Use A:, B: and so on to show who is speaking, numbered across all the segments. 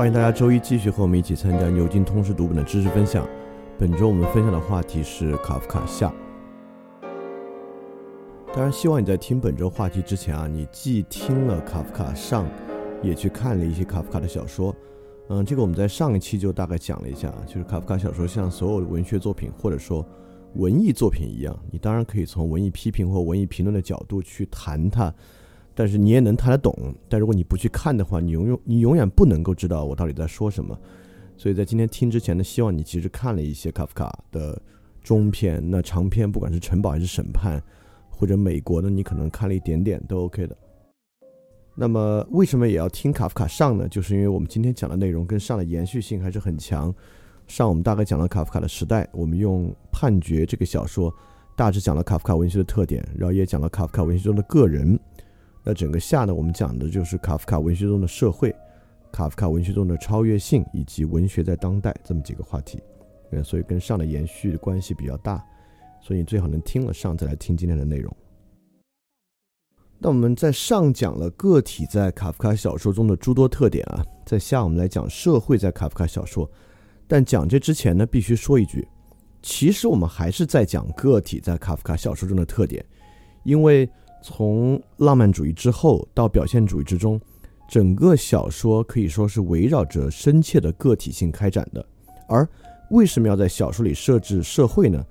A: 欢迎大家周一继续和我们一起参加牛津通识读本的知识分享。本周我们分享的话题是卡夫卡下。当然，希望你在听本周话题之前啊，你既听了卡夫卡上，也去看了一些卡夫卡的小说。嗯，这个我们在上一期就大概讲了一下，就是卡夫卡小说像所有的文学作品或者说文艺作品一样，你当然可以从文艺批评或文艺评论的角度去谈它。但是你也能谈得懂，但如果你不去看的话，你永永你永远不能够知道我到底在说什么。所以在今天听之前呢，希望你其实看了一些卡夫卡的中篇，那长篇不管是城堡还是审判，或者美国的，你可能看了一点点都 OK 的。那么为什么也要听卡夫卡上呢？就是因为我们今天讲的内容跟上的延续性还是很强。上我们大概讲了卡夫卡的时代，我们用判决这个小说大致讲了卡夫卡文学的特点，然后也讲了卡夫卡文学中的个人。那整个下呢，我们讲的就是卡夫卡文学中的社会，卡夫卡文学中的超越性，以及文学在当代这么几个话题。嗯，所以跟上的延续关系比较大，所以你最好能听了上再来听今天的内容。那我们在上讲了个体在卡夫卡小说中的诸多特点啊，在下我们来讲社会在卡夫卡小说。但讲这之前呢，必须说一句，其实我们还是在讲个体在卡夫卡小说中的特点，因为。从浪漫主义之后到表现主义之中，整个小说可以说是围绕着深切的个体性开展的。而为什么要在小说里设置社会呢？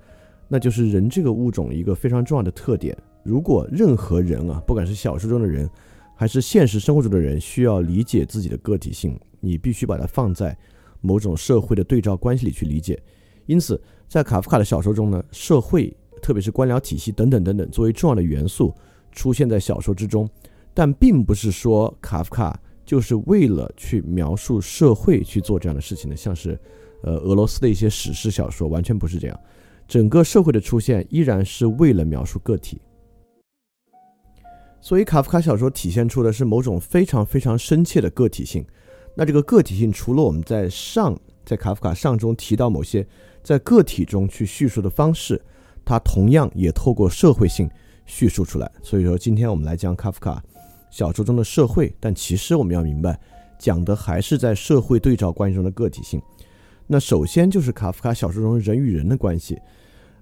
A: 那就是人这个物种一个非常重要的特点。如果任何人啊，不管是小说中的人，还是现实生活中的人，需要理解自己的个体性，你必须把它放在某种社会的对照关系里去理解。因此，在卡夫卡的小说中呢，社会，特别是官僚体系等等等等，作为重要的元素。出现在小说之中，但并不是说卡夫卡就是为了去描述社会去做这样的事情的，像是，呃，俄罗斯的一些史诗小说，完全不是这样。整个社会的出现依然是为了描述个体。所以卡夫卡小说体现出的是某种非常非常深切的个体性。那这个个体性，除了我们在上在卡夫卡上中提到某些在个体中去叙述的方式，它同样也透过社会性。叙述出来，所以说今天我们来讲卡夫卡小说中的社会，但其实我们要明白，讲的还是在社会对照关系中的个体性。那首先就是卡夫卡小说中人与人的关系，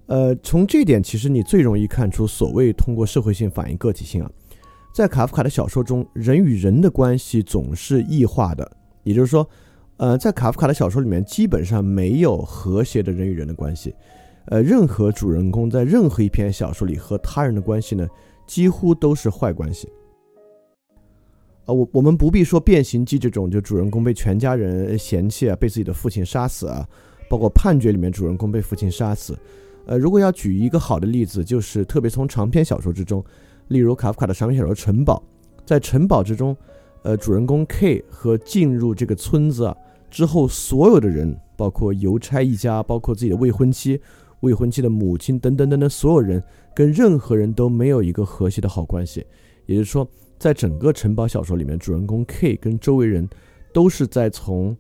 A: 呃，从这点其实你最容易看出所谓通过社会性反映个体性啊。在卡夫卡的小说中，人与人的关系总是异化的，也就是说，呃，在卡夫卡的小说里面基本上没有和谐的人与人的关系。呃，任何主人公在任何一篇小说里和他人的关系呢，几乎都是坏关系。啊，我我们不必说《变形记》这种，就主人公被全家人嫌弃啊，被自己的父亲杀死啊，包括《判决》里面主人公被父亲杀死。呃，如果要举一个好的例子，就是特别从长篇小说之中，例如卡夫卡的长篇小说《城堡》，在城堡之中，呃，主人公 K 和进入这个村子之后，所有的人，包括邮差一家，包括自己的未婚妻。未婚妻的母亲等等等等，所有人跟任何人都没有一个和谐的好关系。也就是说，在整个城堡小说里面，主人公 K 跟周围人都是在从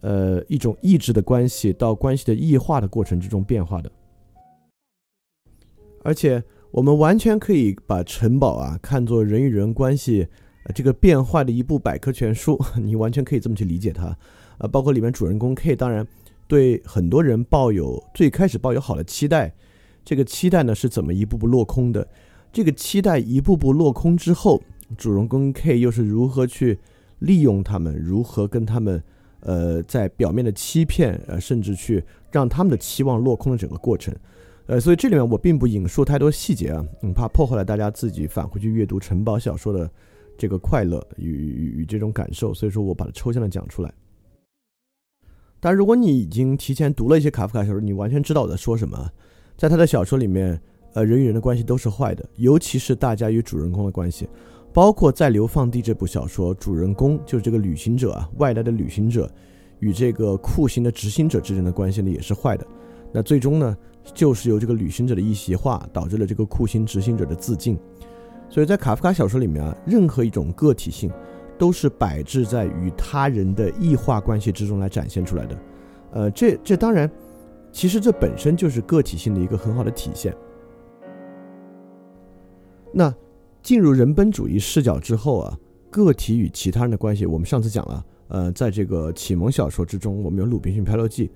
A: 呃一种意志的关系到关系的异化的过程之中变化的。而且，我们完全可以把城堡啊看作人与人关系这个变化的一部百科全书，你完全可以这么去理解它。呃，包括里面主人公 K，当然。对很多人抱有最开始抱有好的期待，这个期待呢是怎么一步步落空的？这个期待一步步落空之后，主人公 K 又是如何去利用他们，如何跟他们，呃，在表面的欺骗，呃，甚至去让他们的期望落空的整个过程，呃，所以这里面我并不引述太多细节啊，嗯，怕破坏了大家自己返回去阅读城堡小说的这个快乐与与与这种感受，所以说我把它抽象的讲出来。但如果你已经提前读了一些卡夫卡小说，你完全知道我在说什么。在他的小说里面，呃，人与人的关系都是坏的，尤其是大家与主人公的关系，包括在《流放地》这部小说，主人公就是这个旅行者啊，外来的旅行者与这个酷刑的执行者之间的关系呢，也是坏的。那最终呢，就是由这个旅行者的一席话，导致了这个酷刑执行者的自尽。所以在卡夫卡小说里面啊，任何一种个体性。都是摆置在与他人的异化关系之中来展现出来的，呃，这这当然，其实这本身就是个体性的一个很好的体现。那进入人本主义视角之后啊，个体与其他人的关系，我们上次讲了，呃，在这个启蒙小说之中，我们有《鲁滨逊漂流记》，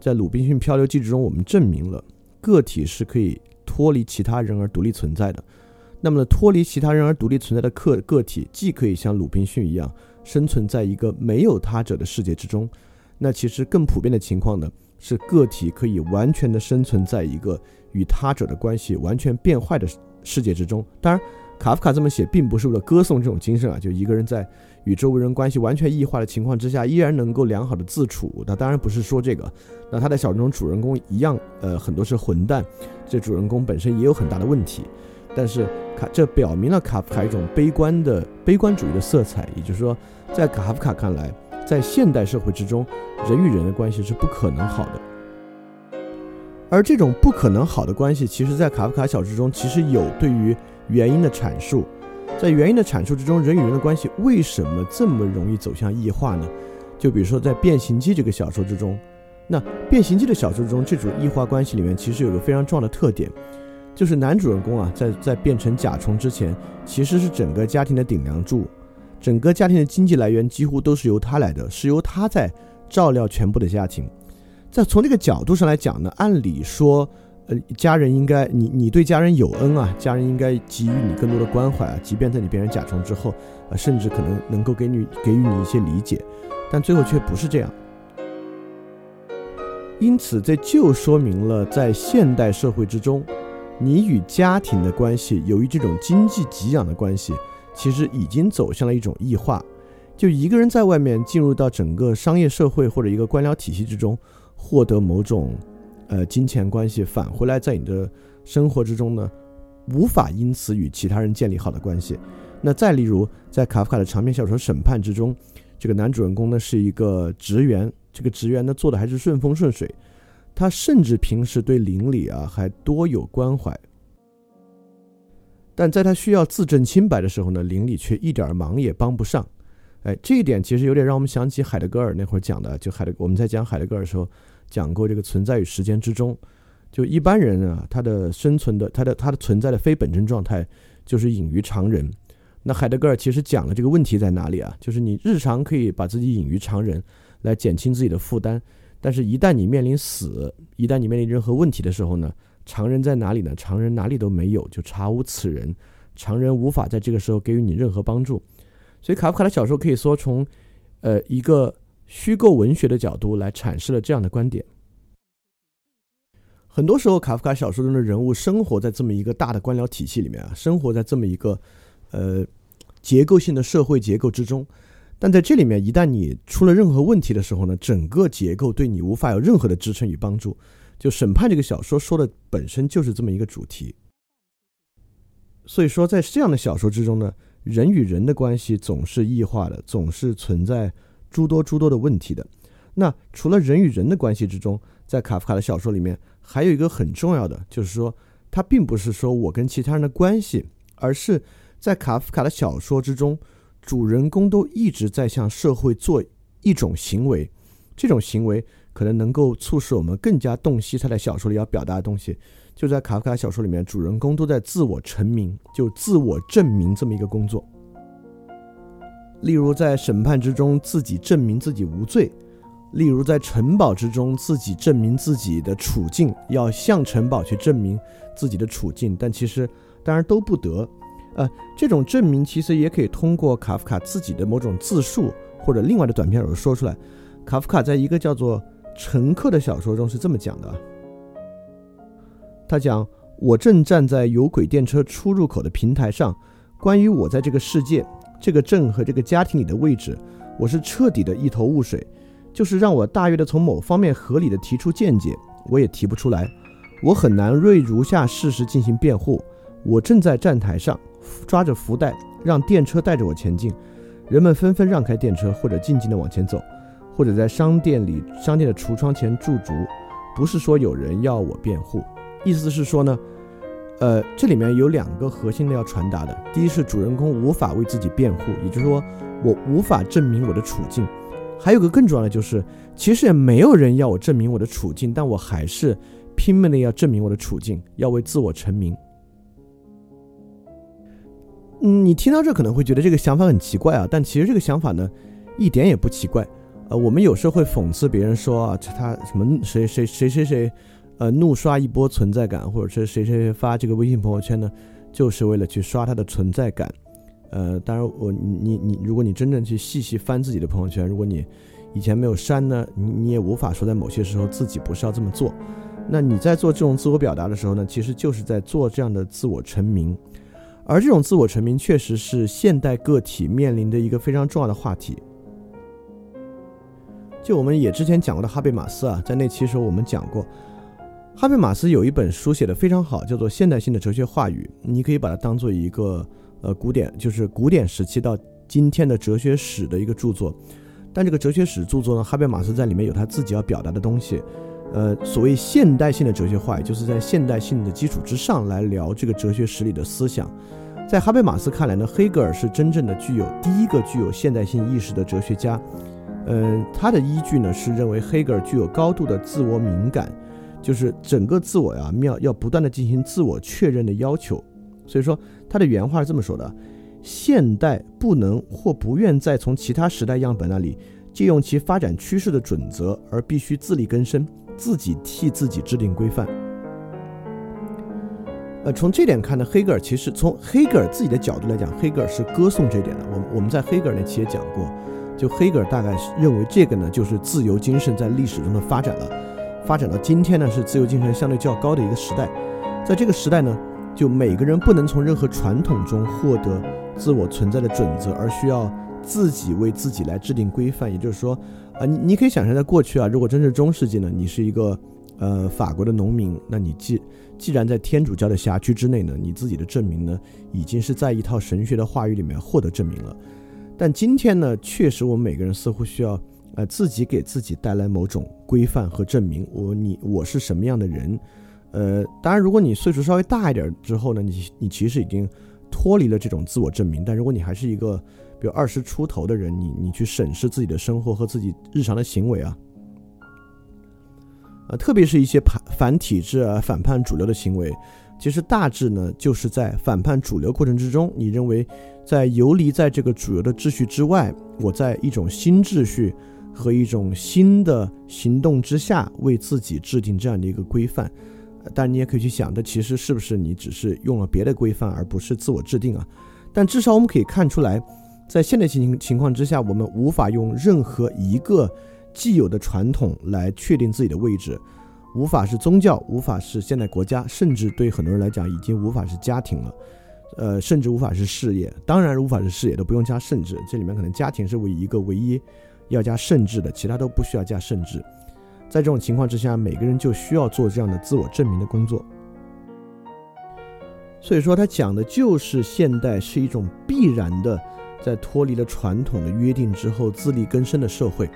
A: 在《鲁滨逊漂流记》之中，我们证明了个体是可以脱离其他人而独立存在的。那么，脱离其他人而独立存在的个个体，既可以像鲁滨逊一样生存在一个没有他者的世界之中，那其实更普遍的情况呢，是个体可以完全的生存在一个与他者的关系完全变坏的世界之中。当然，卡夫卡这么写，并不是为了歌颂这种精神啊，就一个人在与周围人关系完全异化的情况之下，依然能够良好的自处。那当然不是说这个。那他的小说中主人公一样，呃，很多是混蛋，这主人公本身也有很大的问题。但是卡这表明了卡夫卡一种悲观的悲观主义的色彩，也就是说，在卡夫卡看来，在现代社会之中，人与人的关系是不可能好的。而这种不可能好的关系，其实在卡夫卡小说中其实有对于原因的阐述。在原因的阐述之中，人与人的关系为什么这么容易走向异化呢？就比如说在《变形记》这个小说之中，那《变形记》的小说中，这种异化关系里面其实有个非常重要的特点。就是男主人公啊，在在变成甲虫之前，其实是整个家庭的顶梁柱，整个家庭的经济来源几乎都是由他来的，是由他在照料全部的家庭。在从这个角度上来讲呢，按理说，呃，家人应该你你对家人有恩啊，家人应该给予你更多的关怀啊，即便在你变成甲虫之后，啊，甚至可能能够给你给予你一些理解，但最后却不是这样。因此，这就说明了在现代社会之中。你与家庭的关系，由于这种经济给养的关系，其实已经走向了一种异化。就一个人在外面进入到整个商业社会或者一个官僚体系之中，获得某种呃金钱关系，返回来在你的生活之中呢，无法因此与其他人建立好的关系。那再例如，在卡夫卡的长篇小说《审判》之中，这个男主人公呢是一个职员，这个职员呢做的还是顺风顺水。他甚至平时对邻里啊还多有关怀，但在他需要自证清白的时候呢，邻里却一点忙也帮不上。哎，这一点其实有点让我们想起海德格尔那会儿讲的，就海德我们在讲海德格尔的时候讲过这个存在与时间之中，就一般人啊，他的生存的他的他的存在的非本真状态就是隐于常人。那海德格尔其实讲了这个问题在哪里啊？就是你日常可以把自己隐于常人，来减轻自己的负担。但是，一旦你面临死，一旦你面临任何问题的时候呢，常人在哪里呢？常人哪里都没有，就查无此人，常人无法在这个时候给予你任何帮助。所以，卡夫卡的小说可以说从，呃，一个虚构文学的角度来阐释了这样的观点。很多时候，卡夫卡小说中的人物生活在这么一个大的官僚体系里面啊，生活在这么一个，呃，结构性的社会结构之中。但在这里面，一旦你出了任何问题的时候呢，整个结构对你无法有任何的支撑与帮助。就审判这个小说说的本身就是这么一个主题。所以说，在这样的小说之中呢，人与人的关系总是异化的，总是存在诸多诸多的问题的。那除了人与人的关系之中，在卡夫卡的小说里面，还有一个很重要的，就是说，他并不是说我跟其他人的关系，而是在卡夫卡的小说之中。主人公都一直在向社会做一种行为，这种行为可能能够促使我们更加洞悉他在小说里要表达的东西。就在卡夫卡小说里面，主人公都在自我成名，就自我证明这么一个工作。例如在审判之中，自己证明自己无罪；例如在城堡之中自己证明自己的处境，要向城堡去证明自己的处境，但其实当然都不得。呃，这种证明其实也可以通过卡夫卡自己的某种自述或者另外的短篇小说说出来。卡夫卡在一个叫做《乘客》的小说中是这么讲的：他讲，我正站在有轨电车出入口的平台上，关于我在这个世界、这个镇和这个家庭里的位置，我是彻底的一头雾水。就是让我大约的从某方面合理的提出见解，我也提不出来。我很难为如下事实进行辩护。我正在站台上。抓着福袋，让电车带着我前进。人们纷纷让开电车，或者静静地往前走，或者在商店里、商店的橱窗前驻足。不是说有人要我辩护，意思是说呢，呃，这里面有两个核心的要传达的。第一是主人公无法为自己辩护，也就是说我无法证明我的处境。还有个更重要的就是，其实也没有人要我证明我的处境，但我还是拼命的要证明我的处境，要为自我成名。嗯，你听到这可能会觉得这个想法很奇怪啊，但其实这个想法呢，一点也不奇怪。呃，我们有时候会讽刺别人说啊，他什么谁谁谁谁谁，呃，怒刷一波存在感，或者是谁谁谁发这个微信朋友圈呢，就是为了去刷他的存在感。呃，当然我你你，如果你真正去细细翻自己的朋友圈，如果你以前没有删呢，你你也无法说在某些时候自己不是要这么做。那你在做这种自我表达的时候呢，其实就是在做这样的自我成名。而这种自我成名，确实是现代个体面临的一个非常重要的话题。就我们也之前讲过的哈贝马斯啊，在那期时候我们讲过，哈贝马斯有一本书写的非常好，叫做《现代性的哲学话语》，你可以把它当做一个呃古典，就是古典时期到今天的哲学史的一个著作。但这个哲学史著作呢，哈贝马斯在里面有他自己要表达的东西。呃，所谓现代性的哲学话语，就是在现代性的基础之上来聊这个哲学史里的思想。在哈贝马斯看来呢，黑格尔是真正的具有第一个具有现代性意识的哲学家。嗯，他的依据呢是认为黑格尔具有高度的自我敏感，就是整个自我呀，要要不断的进行自我确认的要求。所以说，他的原话是这么说的：现代不能或不愿再从其他时代样本那里借用其发展趋势的准则，而必须自力更生。自己替自己制定规范。呃，从这点看呢，黑格尔其实从黑格尔自己的角度来讲，黑格尔是歌颂这一点的。我我们在黑格尔那期也讲过，就黑格尔大概认为这个呢，就是自由精神在历史中的发展了，发展到今天呢，是自由精神相对较高的一个时代。在这个时代呢，就每个人不能从任何传统中获得自我存在的准则，而需要自己为自己来制定规范。也就是说。啊，你你可以想象，在过去啊，如果真是中世纪呢，你是一个呃法国的农民，那你既既然在天主教的辖区之内呢，你自己的证明呢，已经是在一套神学的话语里面获得证明了。但今天呢，确实我们每个人似乎需要呃自己给自己带来某种规范和证明。我你我是什么样的人？呃，当然，如果你岁数稍微大一点之后呢，你你其实已经脱离了这种自我证明。但如果你还是一个有二十出头的人，你你去审视自己的生活和自己日常的行为啊，啊，特别是一些反反体制啊、反叛主流的行为，其实大致呢就是在反叛主流过程之中，你认为在游离在这个主流的秩序之外，我在一种新秩序和一种新的行动之下为自己制定这样的一个规范，但你也可以去想，这其实是不是你只是用了别的规范，而不是自我制定啊？但至少我们可以看出来。在现代情情况之下，我们无法用任何一个既有的传统来确定自己的位置，无法是宗教，无法是现代国家，甚至对很多人来讲，已经无法是家庭了，呃，甚至无法是事业。当然，无法是事业都不用加甚至，这里面可能家庭是唯一个唯一要加甚至的，其他都不需要加甚至。在这种情况之下，每个人就需要做这样的自我证明的工作。所以说，他讲的就是现代是一种必然的。在脱离了传统的约定之后，自力更生的社会，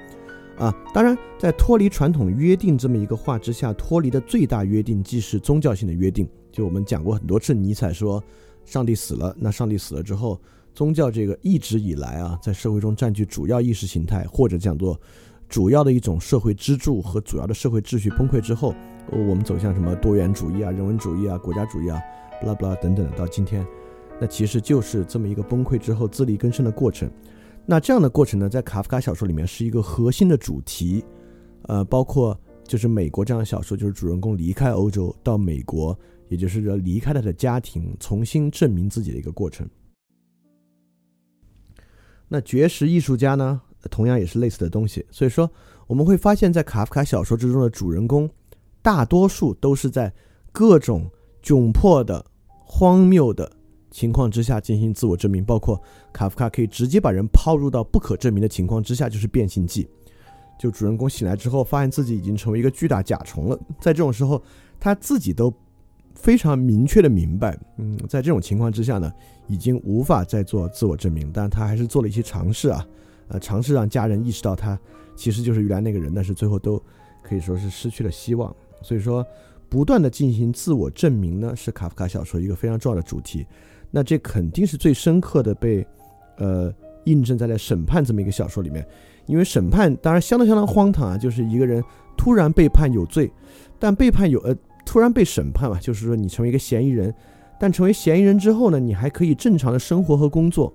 A: 啊，当然，在脱离传统约定这么一个话之下，脱离的最大约定既是宗教性的约定。就我们讲过很多次，尼采说，上帝死了，那上帝死了之后，宗教这个一直以来啊，在社会中占据主要意识形态，或者讲做主要的一种社会支柱和主要的社会秩序崩溃之后，我们走向什么多元主义啊、人文主义啊、国家主义啊，巴拉巴拉等等，到今天。那其实就是这么一个崩溃之后自力更生的过程。那这样的过程呢，在卡夫卡小说里面是一个核心的主题。呃，包括就是美国这样的小说，就是主人公离开欧洲到美国，也就是说离开他的家庭，重新证明自己的一个过程。那绝食艺术家呢，同样也是类似的东西。所以说，我们会发现，在卡夫卡小说之中的主人公，大多数都是在各种窘迫的、荒谬的情况之下进行自我证明。包括卡夫卡可以直接把人抛入到不可证明的情况之下，就是变形记。就主人公醒来之后，发现自己已经成为一个巨大甲虫了。在这种时候，他自己都非常明确的明白，嗯，在这种情况之下呢，已经无法再做自我证明。但他还是做了一些尝试啊，呃，尝试让家人意识到他其实就是原来那个人，但是最后都可以说是失去了希望。所以说，不断的进行自我证明呢，是卡夫卡小说一个非常重要的主题。那这肯定是最深刻的被，呃，印证在了审判这么一个小说里面。因为审判当然相当相当荒唐啊，就是一个人突然被判有罪，但被判有呃突然被审判嘛，就是说你成为一个嫌疑人，但成为嫌疑人之后呢，你还可以正常的生活和工作，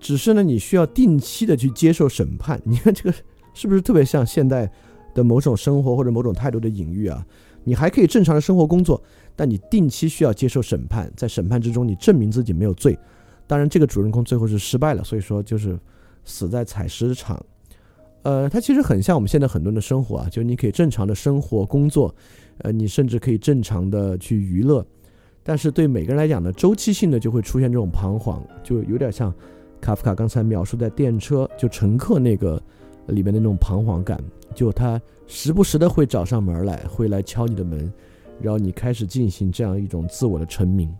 A: 只是呢你需要定期的去接受审判。你看这个是不是特别像现代的某种生活或者某种态度的隐喻啊？你还可以正常的生活工作，但你定期需要接受审判，在审判之中你证明自己没有罪。当然这个主人公最后是失败了，所以说就是。死在采石场，呃，它其实很像我们现在很多人的生活啊，就你可以正常的生活工作，呃，你甚至可以正常的去娱乐，但是对每个人来讲呢，周期性的就会出现这种彷徨，就有点像卡夫卡刚才描述在电车就乘客那个里面的那种彷徨感，就他时不时的会找上门来，会来敲你的门，然后你开始进行这样一种自我的成名，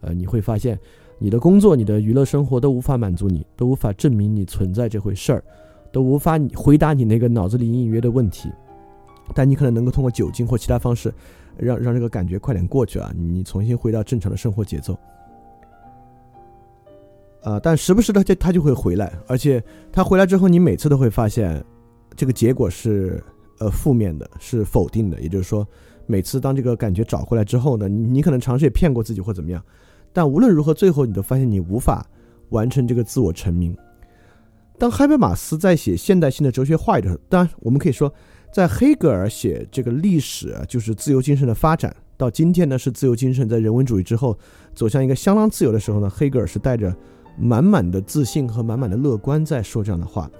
A: 呃，你会发现。你的工作、你的娱乐生活都无法满足你，都无法证明你存在这回事儿，都无法回答你那个脑子里隐隐约的问题。但你可能能够通过酒精或其他方式，让让这个感觉快点过去啊，你重新回到正常的生活节奏。啊，但时不时的就他就会回来，而且他回来之后，你每次都会发现，这个结果是呃负面的，是否定的。也就是说，每次当这个感觉找回来之后呢，你你可能尝试也骗过自己或怎么样。但无论如何，最后你都发现你无法完成这个自我成名。当海贝马斯在写现代性的哲学话语的时候，当然我们可以说，在黑格尔写这个历史就是自由精神的发展，到今天呢是自由精神在人文主义之后走向一个相当自由的时候呢，黑格尔是带着满满的自信和满满的乐观在说这样的话。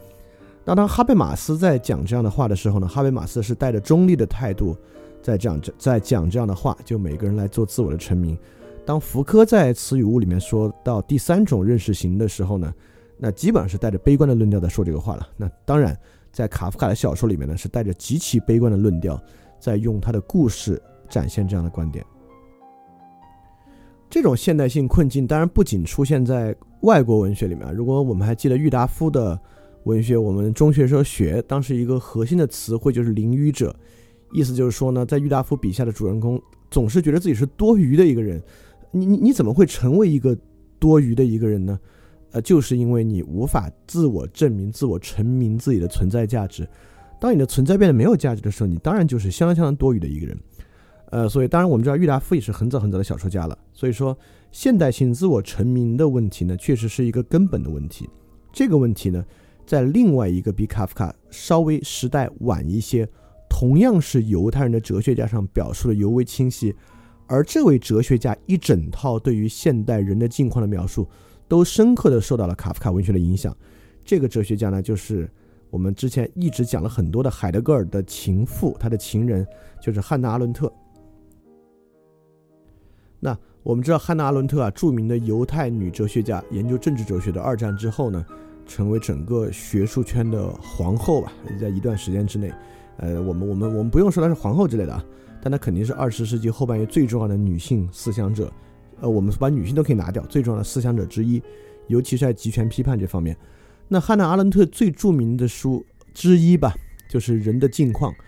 A: 那当哈贝马斯在讲这样的话的时候呢，哈贝马斯是带着中立的态度在讲这在讲这样的话，就每个人来做自我的成名。当福柯在《词语物》里面说到第三种认识型的时候呢，那基本上是带着悲观的论调在说这个话了。那当然，在卡夫卡的小说里面呢，是带着极其悲观的论调，在用他的故事展现这样的观点。这种现代性困境当然不仅出现在外国文学里面。如果我们还记得郁达夫的文学，我们中学时候学，当时一个核心的词汇就是“淋雨者”，意思就是说呢，在郁达夫笔下的主人公总是觉得自己是多余的一个人。你你你怎么会成为一个多余的一个人呢？呃，就是因为你无法自我证明、自我成名自己的存在价值。当你的存在变得没有价值的时候，你当然就是相当相当多余的一个人。呃，所以当然我们知道郁达夫也是很早很早的小说家了。所以说，现代性自我成名的问题呢，确实是一个根本的问题。这个问题呢，在另外一个比卡夫卡稍微时代晚一些，同样是犹太人的哲学家上表述的尤为清晰。而这位哲学家一整套对于现代人的境况的描述，都深刻的受到了卡夫卡文学的影响。这个哲学家呢，就是我们之前一直讲了很多的海德格尔的情妇，他的情人就是汉娜·阿伦特。那我们知道汉娜·阿伦特啊，著名的犹太女哲学家，研究政治哲学的。二战之后呢，成为整个学术圈的皇后吧，在一段时间之内，呃，我们我们我们不用说她是皇后之类的啊。但她肯定是二十世纪后半叶最重要的女性思想者，呃，我们把女性都可以拿掉，最重要的思想者之一，尤其是在极权批判这方面。那汉娜·阿伦特最著名的书之一吧，就是《人的境况》。《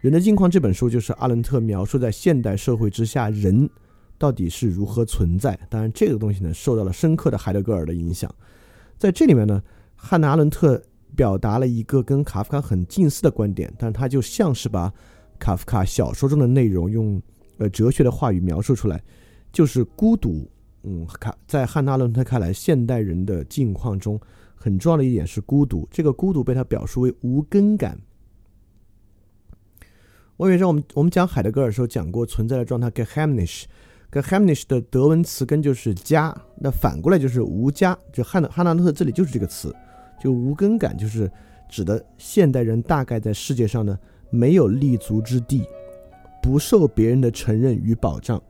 A: 人的境况》这本书就是阿伦特描述在现代社会之下人到底是如何存在。当然，这个东西呢，受到了深刻的海德格尔的影响。在这里面呢，汉娜·阿伦特表达了一个跟卡夫卡很近似的观点，但他就像是把。卡夫卡小说中的内容用呃哲学的话语描述出来，就是孤独。嗯，卡在汉娜·伦特看来，现代人的境况中很重要的一点是孤独，这个孤独被他表述为无根感。我以前我们我们讲海德格尔的时候讲过存在的状态 g e h e m n i s h g e h e m n i s h 的德文词根就是家，那反过来就是无家，就汉汉纳特这里就是这个词，就无根感就是指的现代人大概在世界上呢没有立足之地，不受别人的承认与保障，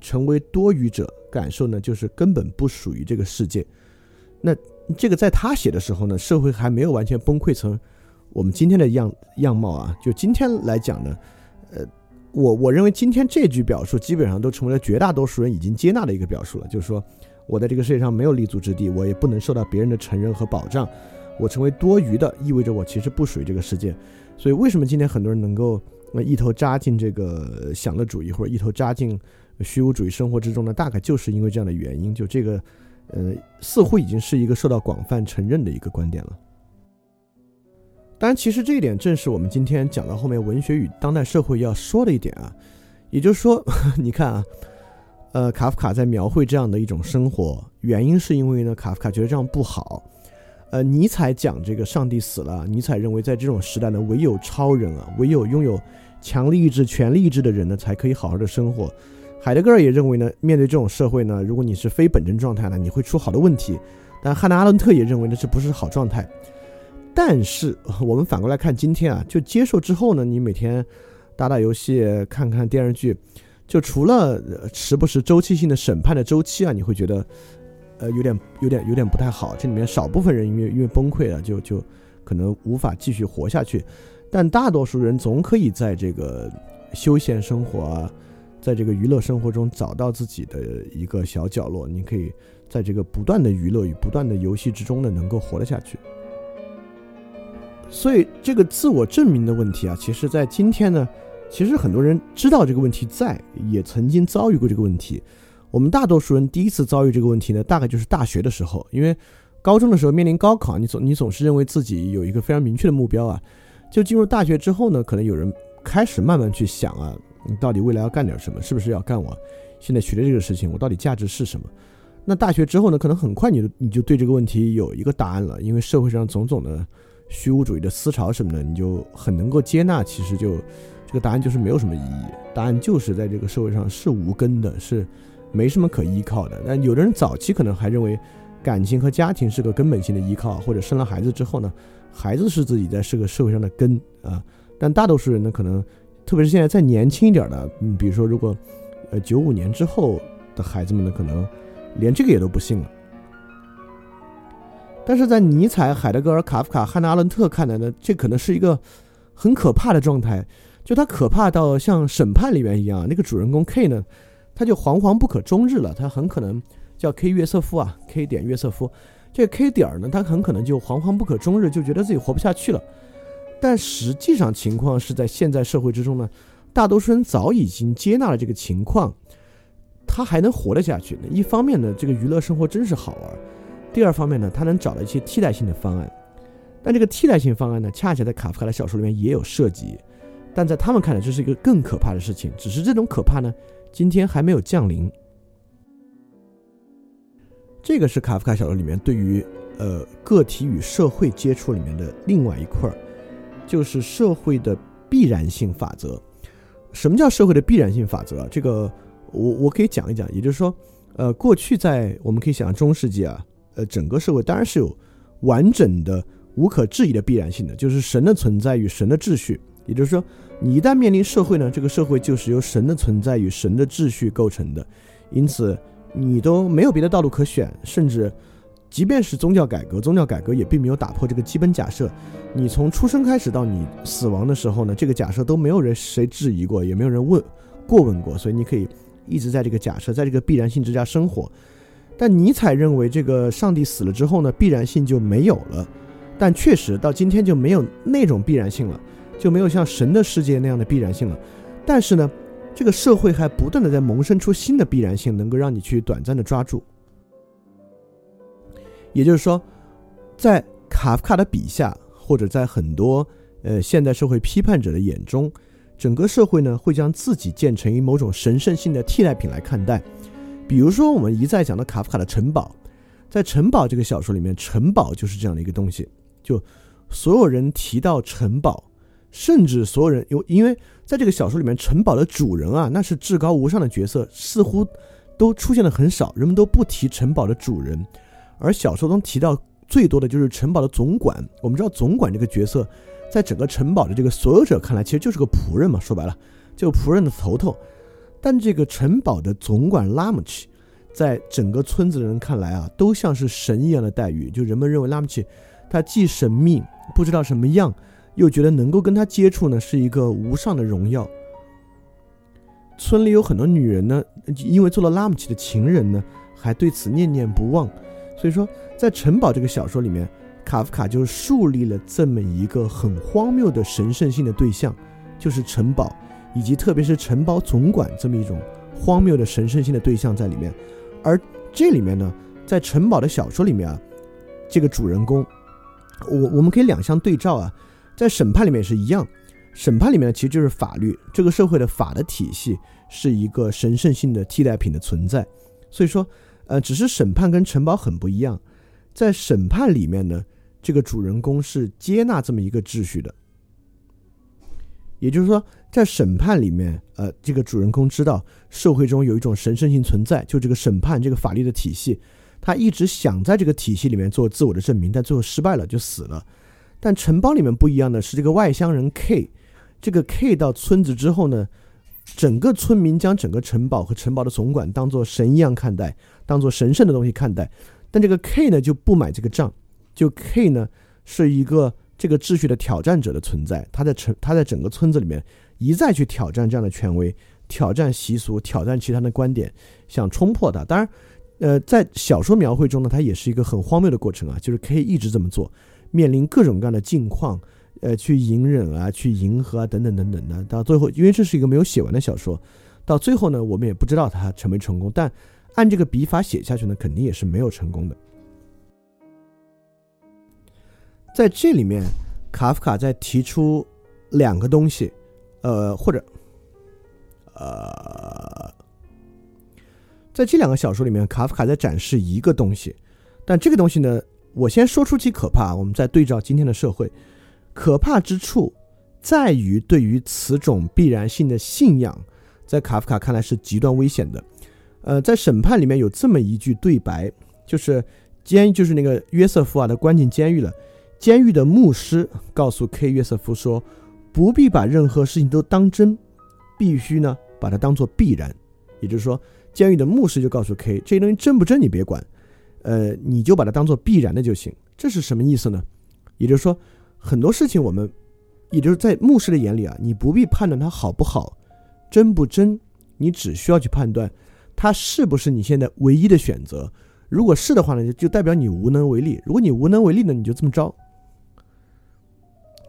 A: 成为多余者，感受呢就是根本不属于这个世界。那这个在他写的时候呢，社会还没有完全崩溃成。我们今天的样样貌啊，就今天来讲呢，呃，我我认为今天这句表述基本上都成为了绝大多数人已经接纳的一个表述了，就是说我在这个世界上没有立足之地，我也不能受到别人的承认和保障，我成为多余的，意味着我其实不属于这个世界。所以为什么今天很多人能够一头扎进这个享乐主义或者一头扎进虚无主义生活之中呢？大概就是因为这样的原因，就这个，呃，似乎已经是一个受到广泛承认的一个观点了。当然，其实这一点正是我们今天讲到后面文学与当代社会要说的一点啊，也就是说，你看啊，呃，卡夫卡在描绘这样的一种生活，原因是因为呢，卡夫卡觉得这样不好。呃，尼采讲这个上帝死了，尼采认为在这种时代呢，唯有超人啊，唯有拥有强力意志、权力意志的人呢，才可以好好的生活。海德格尔也认为呢，面对这种社会呢，如果你是非本真状态呢，你会出好多问题。但汉娜·阿伦特也认为呢，这不是好状态。但是我们反过来看，今天啊，就接受之后呢，你每天打打游戏、看看电视剧，就除了时不时周期性的审判的周期啊，你会觉得呃有点、有点、有点不太好。这里面少部分人因为因为崩溃了，就就可能无法继续活下去。但大多数人总可以在这个休闲生活啊，在这个娱乐生活中找到自己的一个小角落。你可以在这个不断的娱乐与不断的游戏之中呢，能够活得下去。所以这个自我证明的问题啊，其实，在今天呢，其实很多人知道这个问题在，也曾经遭遇过这个问题。我们大多数人第一次遭遇这个问题呢，大概就是大学的时候，因为高中的时候面临高考，你总你总是认为自己有一个非常明确的目标啊。就进入大学之后呢，可能有人开始慢慢去想啊，你到底未来要干点什么？是不是要干我现在学的这个事情？我到底价值是什么？那大学之后呢，可能很快你就你就对这个问题有一个答案了，因为社会上种种的。虚无主义的思潮什么的，你就很能够接纳。其实就这个答案就是没有什么意义，答案就是在这个社会上是无根的，是没什么可依靠的。但有的人早期可能还认为感情和家庭是个根本性的依靠，或者生了孩子之后呢，孩子是自己在这个社会上的根啊。但大多数人呢，可能特别是现在再年轻一点的，嗯，比如说如果呃九五年之后的孩子们呢，可能连这个也都不信了。但是在尼采、海德格尔、卡夫卡、汉娜·阿伦特看来呢，这可能是一个很可怕的状态。就他可怕到像《审判》里面一样，那个主人公 K 呢，他就惶惶不可终日了。他很可能叫 K 约瑟夫啊，K 点约瑟夫。这个 K 点儿呢，他很可能就惶惶不可终日，就觉得自己活不下去了。但实际上情况是在现在社会之中呢，大多数人早已经接纳了这个情况，他还能活得下去。一方面呢，这个娱乐生活真是好玩。第二方面呢，他能找到一些替代性的方案，但这个替代性方案呢，恰恰在卡夫卡的小说里面也有涉及，但在他们看来，这是一个更可怕的事情。只是这种可怕呢，今天还没有降临。这个是卡夫卡小说里面对于呃个体与社会接触里面的另外一块儿，就是社会的必然性法则。什么叫社会的必然性法则？这个我我可以讲一讲，也就是说，呃，过去在我们可以想象中世纪啊。呃，整个社会当然是有完整的、无可置疑的必然性的，就是神的存在与神的秩序。也就是说，你一旦面临社会呢，这个社会就是由神的存在与神的秩序构成的，因此你都没有别的道路可选。甚至，即便是宗教改革，宗教改革也并没有打破这个基本假设。你从出生开始到你死亡的时候呢，这个假设都没有人谁质疑过，也没有人问过问过，所以你可以一直在这个假设，在这个必然性之下生活。但尼采认为，这个上帝死了之后呢，必然性就没有了。但确实到今天就没有那种必然性了，就没有像神的世界那样的必然性了。但是呢，这个社会还不断的在萌生出新的必然性，能够让你去短暂的抓住。也就是说，在卡夫卡的笔下，或者在很多呃现代社会批判者的眼中，整个社会呢会将自己建成以某种神圣性的替代品来看待。比如说，我们一再讲的卡夫卡的城堡，在城堡这个小说里面，城堡就是这样的一个东西，就所有人提到城堡，甚至所有人因因为在这个小说里面，城堡的主人啊，那是至高无上的角色，似乎都出现的很少，人们都不提城堡的主人，而小说中提到最多的就是城堡的总管。我们知道总管这个角色，在整个城堡的这个所有者看来，其实就是个仆人嘛，说白了，就仆人的头头。但这个城堡的总管拉姆奇。在整个村子的人看来啊，都像是神一样的待遇。就人们认为拉姆奇，他既神秘，不知道什么样，又觉得能够跟他接触呢，是一个无上的荣耀。村里有很多女人呢，因为做了拉姆奇的情人呢，还对此念念不忘。所以说，在城堡这个小说里面，卡夫卡就树立了这么一个很荒谬的神圣性的对象，就是城堡，以及特别是城堡总管这么一种荒谬的神圣性的对象在里面。而这里面呢，在城堡的小说里面啊，这个主人公，我我们可以两相对照啊，在审判里面也是一样，审判里面其实就是法律，这个社会的法的体系是一个神圣性的替代品的存在，所以说，呃，只是审判跟城堡很不一样，在审判里面呢，这个主人公是接纳这么一个秩序的，也就是说。在审判里面，呃，这个主人公知道社会中有一种神圣性存在，就这个审判这个法律的体系，他一直想在这个体系里面做自我的证明，但最后失败了，就死了。但城堡里面不一样的是，这个外乡人 K，这个 K 到村子之后呢，整个村民将整个城堡和城堡的总管当做神一样看待，当做神圣的东西看待。但这个 K 呢就不买这个账，就 K 呢是一个这个秩序的挑战者的存在，他在城他在整个村子里面。一再去挑战这样的权威，挑战习俗，挑战其他的观点，想冲破它。当然，呃，在小说描绘中呢，它也是一个很荒谬的过程啊，就是可以一直这么做，面临各种各样的境况，呃，去隐忍啊，去迎合啊，等等等等的。到最后，因为这是一个没有写完的小说，到最后呢，我们也不知道他成没成功。但按这个笔法写下去呢，肯定也是没有成功的。在这里面，卡夫卡在提出两个东西。呃，或者，呃，在这两个小说里面，卡夫卡在展示一个东西，但这个东西呢，我先说出其可怕，我们再对照今天的社会，可怕之处在于对于此种必然性的信仰，在卡夫卡看来是极端危险的。呃，在审判里面有这么一句对白，就是监就是那个约瑟夫啊，他关进监狱了，监狱的牧师告诉 K 约瑟夫说。不必把任何事情都当真，必须呢把它当做必然。也就是说，监狱的牧师就告诉 K，这些东西真不真你别管，呃，你就把它当做必然的就行。这是什么意思呢？也就是说，很多事情我们，也就是在牧师的眼里啊，你不必判断它好不好，真不真，你只需要去判断它是不是你现在唯一的选择。如果是的话呢，就就代表你无能为力。如果你无能为力呢，你就这么着。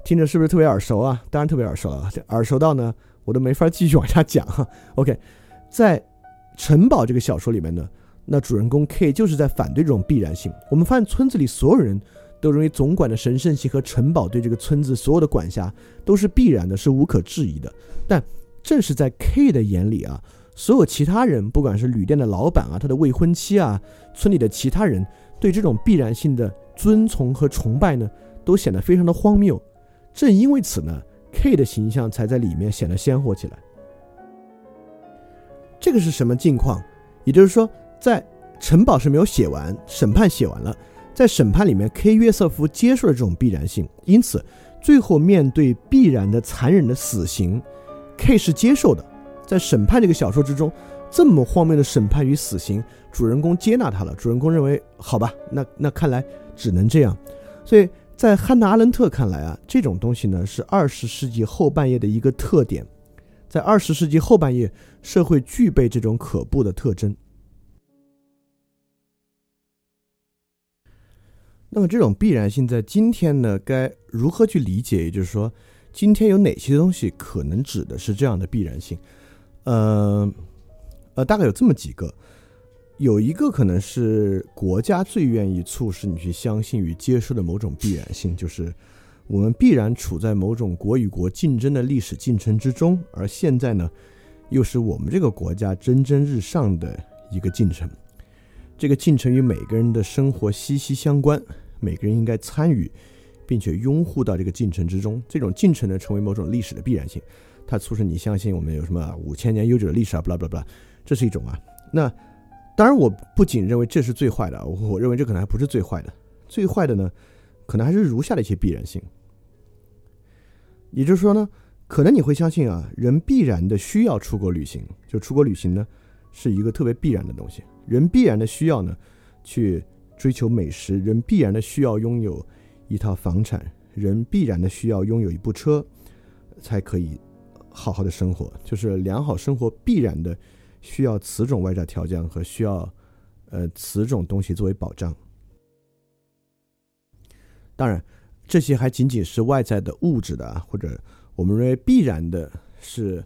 A: 听着是不是特别耳熟啊？当然特别耳熟了，耳熟到呢，我都没法继续往下讲哈。OK，在城堡这个小说里面呢，那主人公 K 就是在反对这种必然性。我们发现村子里所有人都认为总管的神圣性和城堡对这个村子所有的管辖都是必然的，是无可置疑的。但正是在 K 的眼里啊，所有其他人，不管是旅店的老板啊，他的未婚妻啊，村里的其他人，对这种必然性的遵从和崇拜呢，都显得非常的荒谬。正因为此呢，K 的形象才在里面显得鲜活起来。这个是什么境况？也就是说，在城堡是没有写完，审判写完了，在审判里面，K 约瑟夫接受了这种必然性，因此最后面对必然的残忍的死刑，K 是接受的。在审判这个小说之中，这么荒谬的审判与死刑，主人公接纳他了。主人公认为，好吧，那那看来只能这样，所以。在汉娜·阿伦特看来啊，这种东西呢是二十世纪后半叶的一个特点。在二十世纪后半叶，社会具备这种可怖的特征。那么，这种必然性在今天呢，该如何去理解？也就是说，今天有哪些东西可能指的是这样的必然性？呃，呃，大概有这么几个。有一个可能是国家最愿意促使你去相信与接受的某种必然性，就是我们必然处在某种国与国竞争的历史进程之中，而现在呢，又是我们这个国家蒸蒸日上的一个进程。这个进程与每个人的生活息息相关，每个人应该参与，并且拥护到这个进程之中。这种进程呢，成为某种历史的必然性，它促使你相信我们有什么五千年悠久的历史啊，不啦不啦不啦，这是一种啊。那当然，我不仅认为这是最坏的，我认为这可能还不是最坏的。最坏的呢，可能还是如下的一些必然性。也就是说呢，可能你会相信啊，人必然的需要出国旅行，就出国旅行呢，是一个特别必然的东西。人必然的需要呢，去追求美食；人必然的需要拥有一套房产；人必然的需要拥有一部车，才可以好好的生活。就是良好生活必然的需要此种外在条件和需要呃此种东西作为保障。当然，这些还仅仅是外在的物质的，或者我们认为必然的是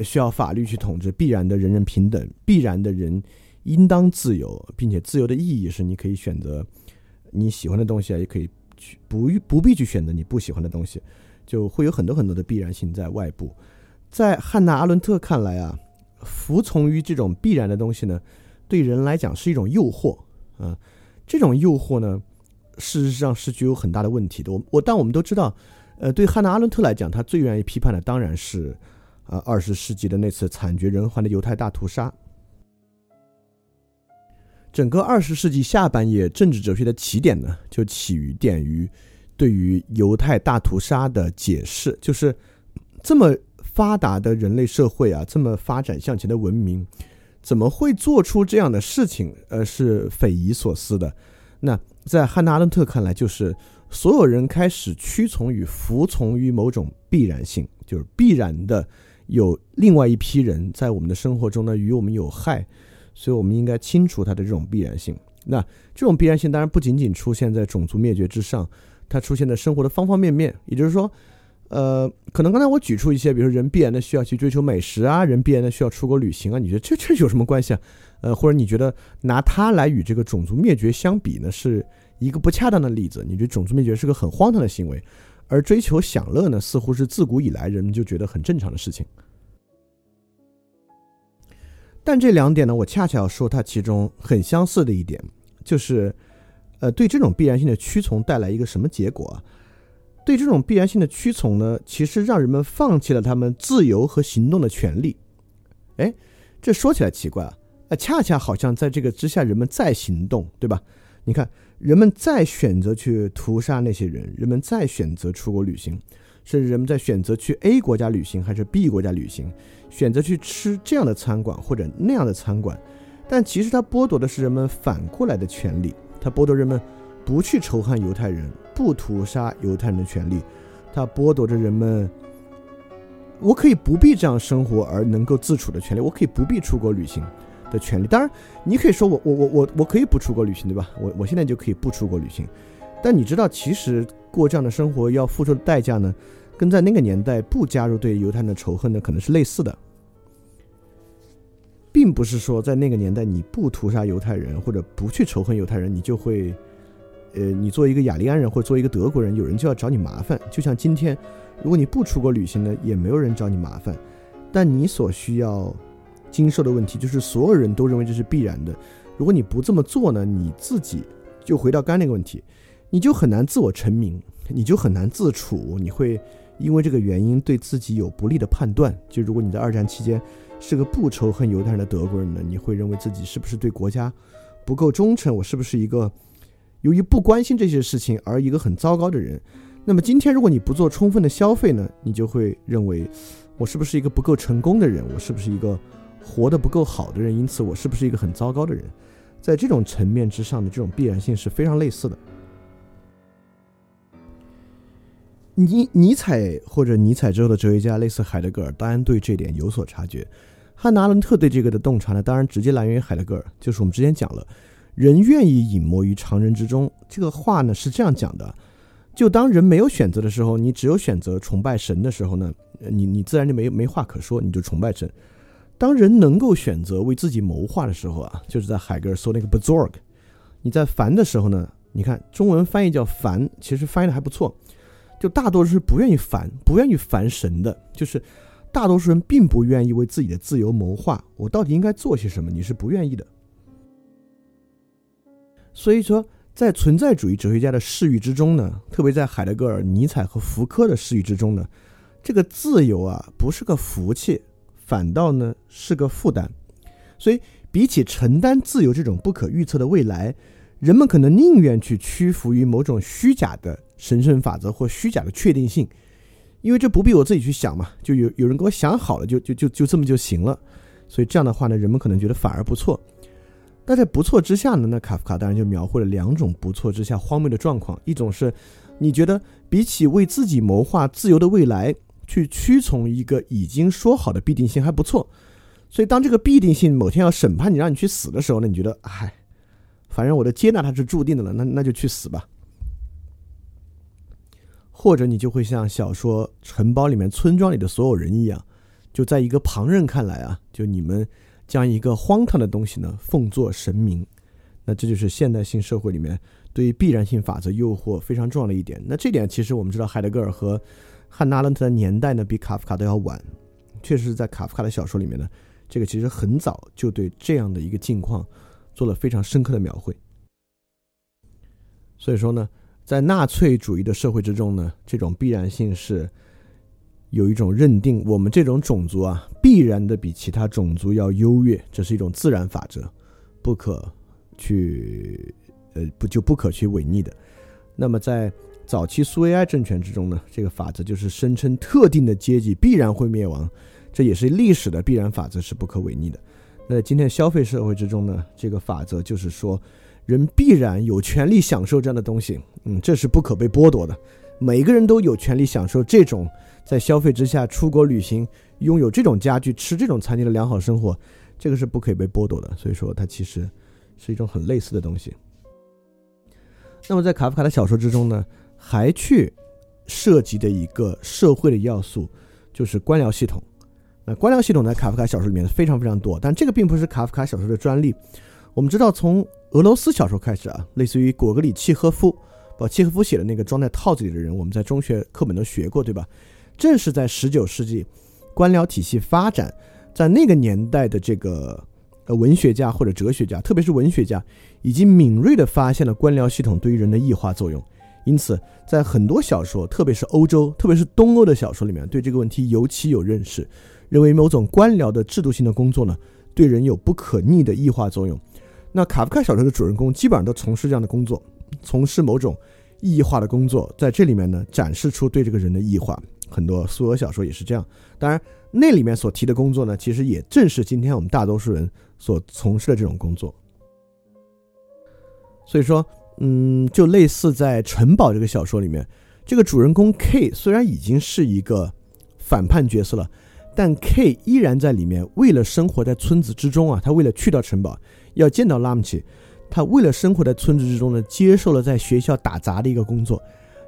A: 需要法律去统治，必然的人人平等，必然的人。应当自由，并且自由的意义是你可以选择你喜欢的东西啊，也可以去不不必去选择你不喜欢的东西，就会有很多很多的必然性在外部。在汉娜阿伦特看来啊，服从于这种必然的东西呢，对人来讲是一种诱惑啊。这种诱惑呢，事实上是具有很大的问题的。我我但我们都知道，呃，对汉娜阿伦特来讲，他最愿意批判的当然是啊二十世纪的那次惨绝人寰的犹太大屠杀。整个二十世纪下半叶政治哲学的起点呢，就起于点于对于犹太大屠杀的解释，就是这么发达的人类社会啊，这么发展向前的文明，怎么会做出这样的事情？呃，是匪夷所思的。那在汉娜阿伦特看来，就是所有人开始屈从于、服从于某种必然性，就是必然的有另外一批人在我们的生活中呢，与我们有害。所以，我们应该清除它的这种必然性。那这种必然性当然不仅仅出现在种族灭绝之上，它出现在生活的方方面面。也就是说，呃，可能刚才我举出一些，比如说人必然的需要去追求美食啊，人必然的需要出国旅行啊，你觉得这这有什么关系啊？呃，或者你觉得拿它来与这个种族灭绝相比呢，是一个不恰当的例子？你觉得种族灭绝是个很荒唐的行为，而追求享乐呢，似乎是自古以来人们就觉得很正常的事情。但这两点呢，我恰恰要说它其中很相似的一点，就是，呃，对这种必然性的屈从带来一个什么结果啊？对这种必然性的屈从呢，其实让人们放弃了他们自由和行动的权利。哎，这说起来奇怪啊，呃，恰恰好像在这个之下，人们再行动，对吧？你看，人们再选择去屠杀那些人，人们再选择出国旅行。甚至人们在选择去 A 国家旅行还是 B 国家旅行，选择去吃这样的餐馆或者那样的餐馆，但其实它剥夺的是人们反过来的权利，它剥夺人们不去仇恨犹太人、不屠杀犹太人的权利，它剥夺着人们我可以不必这样生活而能够自处的权利，我可以不必出国旅行的权利。当然，你可以说我我我我我可以不出国旅行，对吧？我我现在就可以不出国旅行，但你知道其实。过这样的生活要付出的代价呢，跟在那个年代不加入对犹太人的仇恨呢，可能是类似的，并不是说在那个年代你不屠杀犹太人或者不去仇恨犹太人，你就会，呃，你作为一个雅利安人或者作为一个德国人，有人就要找你麻烦。就像今天，如果你不出国旅行呢，也没有人找你麻烦。但你所需要经受的问题，就是所有人都认为这是必然的。如果你不这么做呢，你自己就回到刚那个问题。你就很难自我成名，你就很难自处，你会因为这个原因对自己有不利的判断。就如果你在二战期间是个不仇恨犹太人的德国人呢，你会认为自己是不是对国家不够忠诚？我是不是一个由于不关心这些事情而一个很糟糕的人？那么今天如果你不做充分的消费呢，你就会认为我是不是一个不够成功的人？我是不是一个活得不够好的人？因此我是不是一个很糟糕的人？在这种层面之上的这种必然性是非常类似的。尼尼采或者尼采之后的哲学家，类似海德格尔，当然对这点有所察觉。汉娜·阿伦特对这个的洞察呢，当然直接来源于海德格尔。就是我们之前讲了，人愿意隐没于常人之中。这个话呢是这样讲的：就当人没有选择的时候，你只有选择崇拜神的时候呢，你你自然就没没话可说，你就崇拜神。当人能够选择为自己谋划的时候啊，就是在海格尔说那个 “bezorg”。你在烦的时候呢，你看中文翻译叫烦，其实翻译的还不错。就大多数是不愿意烦，不愿意烦神的，就是大多数人并不愿意为自己的自由谋划。我到底应该做些什么？你是不愿意的。所以说，在存在主义哲学家的视域之中呢，特别在海德格尔、尼采和福柯的视域之中呢，这个自由啊，不是个福气，反倒呢是个负担。所以，比起承担自由这种不可预测的未来，人们可能宁愿去屈服于某种虚假的神圣法则或虚假的确定性，因为这不必我自己去想嘛，就有有人给我想好了，就就就就这么就行了。所以这样的话呢，人们可能觉得反而不错。但在不错之下呢，那卡夫卡当然就描绘了两种不错之下荒谬的状况：一种是你觉得比起为自己谋划自由的未来，去屈从一个已经说好的必定性还不错。所以当这个必定性某天要审判你，让你去死的时候呢，你觉得，唉，反正我的接纳它是注定的了，那那就去死吧。或者你就会像小说《城堡》里面村庄里的所有人一样，就在一个旁人看来啊，就你们。将一个荒唐的东西呢奉作神明，那这就是现代性社会里面对于必然性法则诱惑非常重要的一点。那这点其实我们知道，海德格尔和汉娜·阿伦特的年代呢比卡夫卡都要晚，确实是在卡夫卡的小说里面呢，这个其实很早就对这样的一个境况做了非常深刻的描绘。所以说呢，在纳粹主义的社会之中呢，这种必然性是。有一种认定，我们这种种族啊，必然的比其他种族要优越，这是一种自然法则，不可去，呃，不就不可去违逆的。那么在早期苏维埃政权之中呢，这个法则就是声称特定的阶级必然会灭亡，这也是历史的必然法则，是不可违逆的。那今天消费社会之中呢，这个法则就是说，人必然有权利享受这样的东西，嗯，这是不可被剥夺的，每个人都有权利享受这种。在消费之下出国旅行，拥有这种家具，吃这种餐厅的良好生活，这个是不可以被剥夺的。所以说，它其实是一种很类似的东西。那么，在卡夫卡的小说之中呢，还去涉及的一个社会的要素，就是官僚系统。那官僚系统在卡夫卡小说里面非常非常多，但这个并不是卡夫卡小说的专利。我们知道，从俄罗斯小说开始啊，类似于果戈里、契诃夫，把契诃夫写的那个装在套子里的人，我们在中学课本都学过，对吧？正是在十九世纪，官僚体系发展，在那个年代的这个呃文学家或者哲学家，特别是文学家，已经敏锐地发现了官僚系统对于人的异化作用。因此，在很多小说，特别是欧洲，特别是东欧的小说里面，对这个问题尤其有认识，认为某种官僚的制度性的工作呢，对人有不可逆的异化作用。那卡夫卡小说的主人公基本上都从事这样的工作，从事某种异化的工作，在这里面呢，展示出对这个人的异化。很多苏俄小说也是这样，当然那里面所提的工作呢，其实也正是今天我们大多数人所从事的这种工作。所以说，嗯，就类似在《城堡》这个小说里面，这个主人公 K 虽然已经是一个反叛角色了，但 K 依然在里面为了生活在村子之中啊，他为了去到城堡要见到拉姆奇，他为了生活在村子之中呢，接受了在学校打杂的一个工作。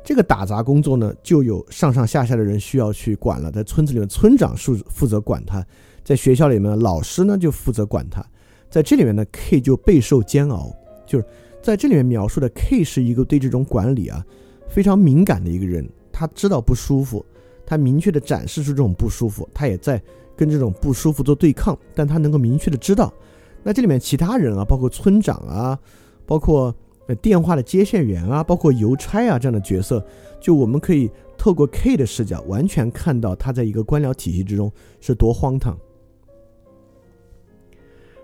A: 这个打杂工作呢，就有上上下下的人需要去管了。在村子里面，村长负负责管他；在学校里面，老师呢就负责管他。在这里面呢，K 就备受煎熬。就是在这里面描述的 K 是一个对这种管理啊非常敏感的一个人。他知道不舒服，他明确的展示出这种不舒服，他也在跟这种不舒服做对抗。但他能够明确的知道，那这里面其他人啊，包括村长啊，包括。呃，电话的接线员啊，包括邮差啊这样的角色，就我们可以透过 K 的视角，完全看到他在一个官僚体系之中是多荒唐。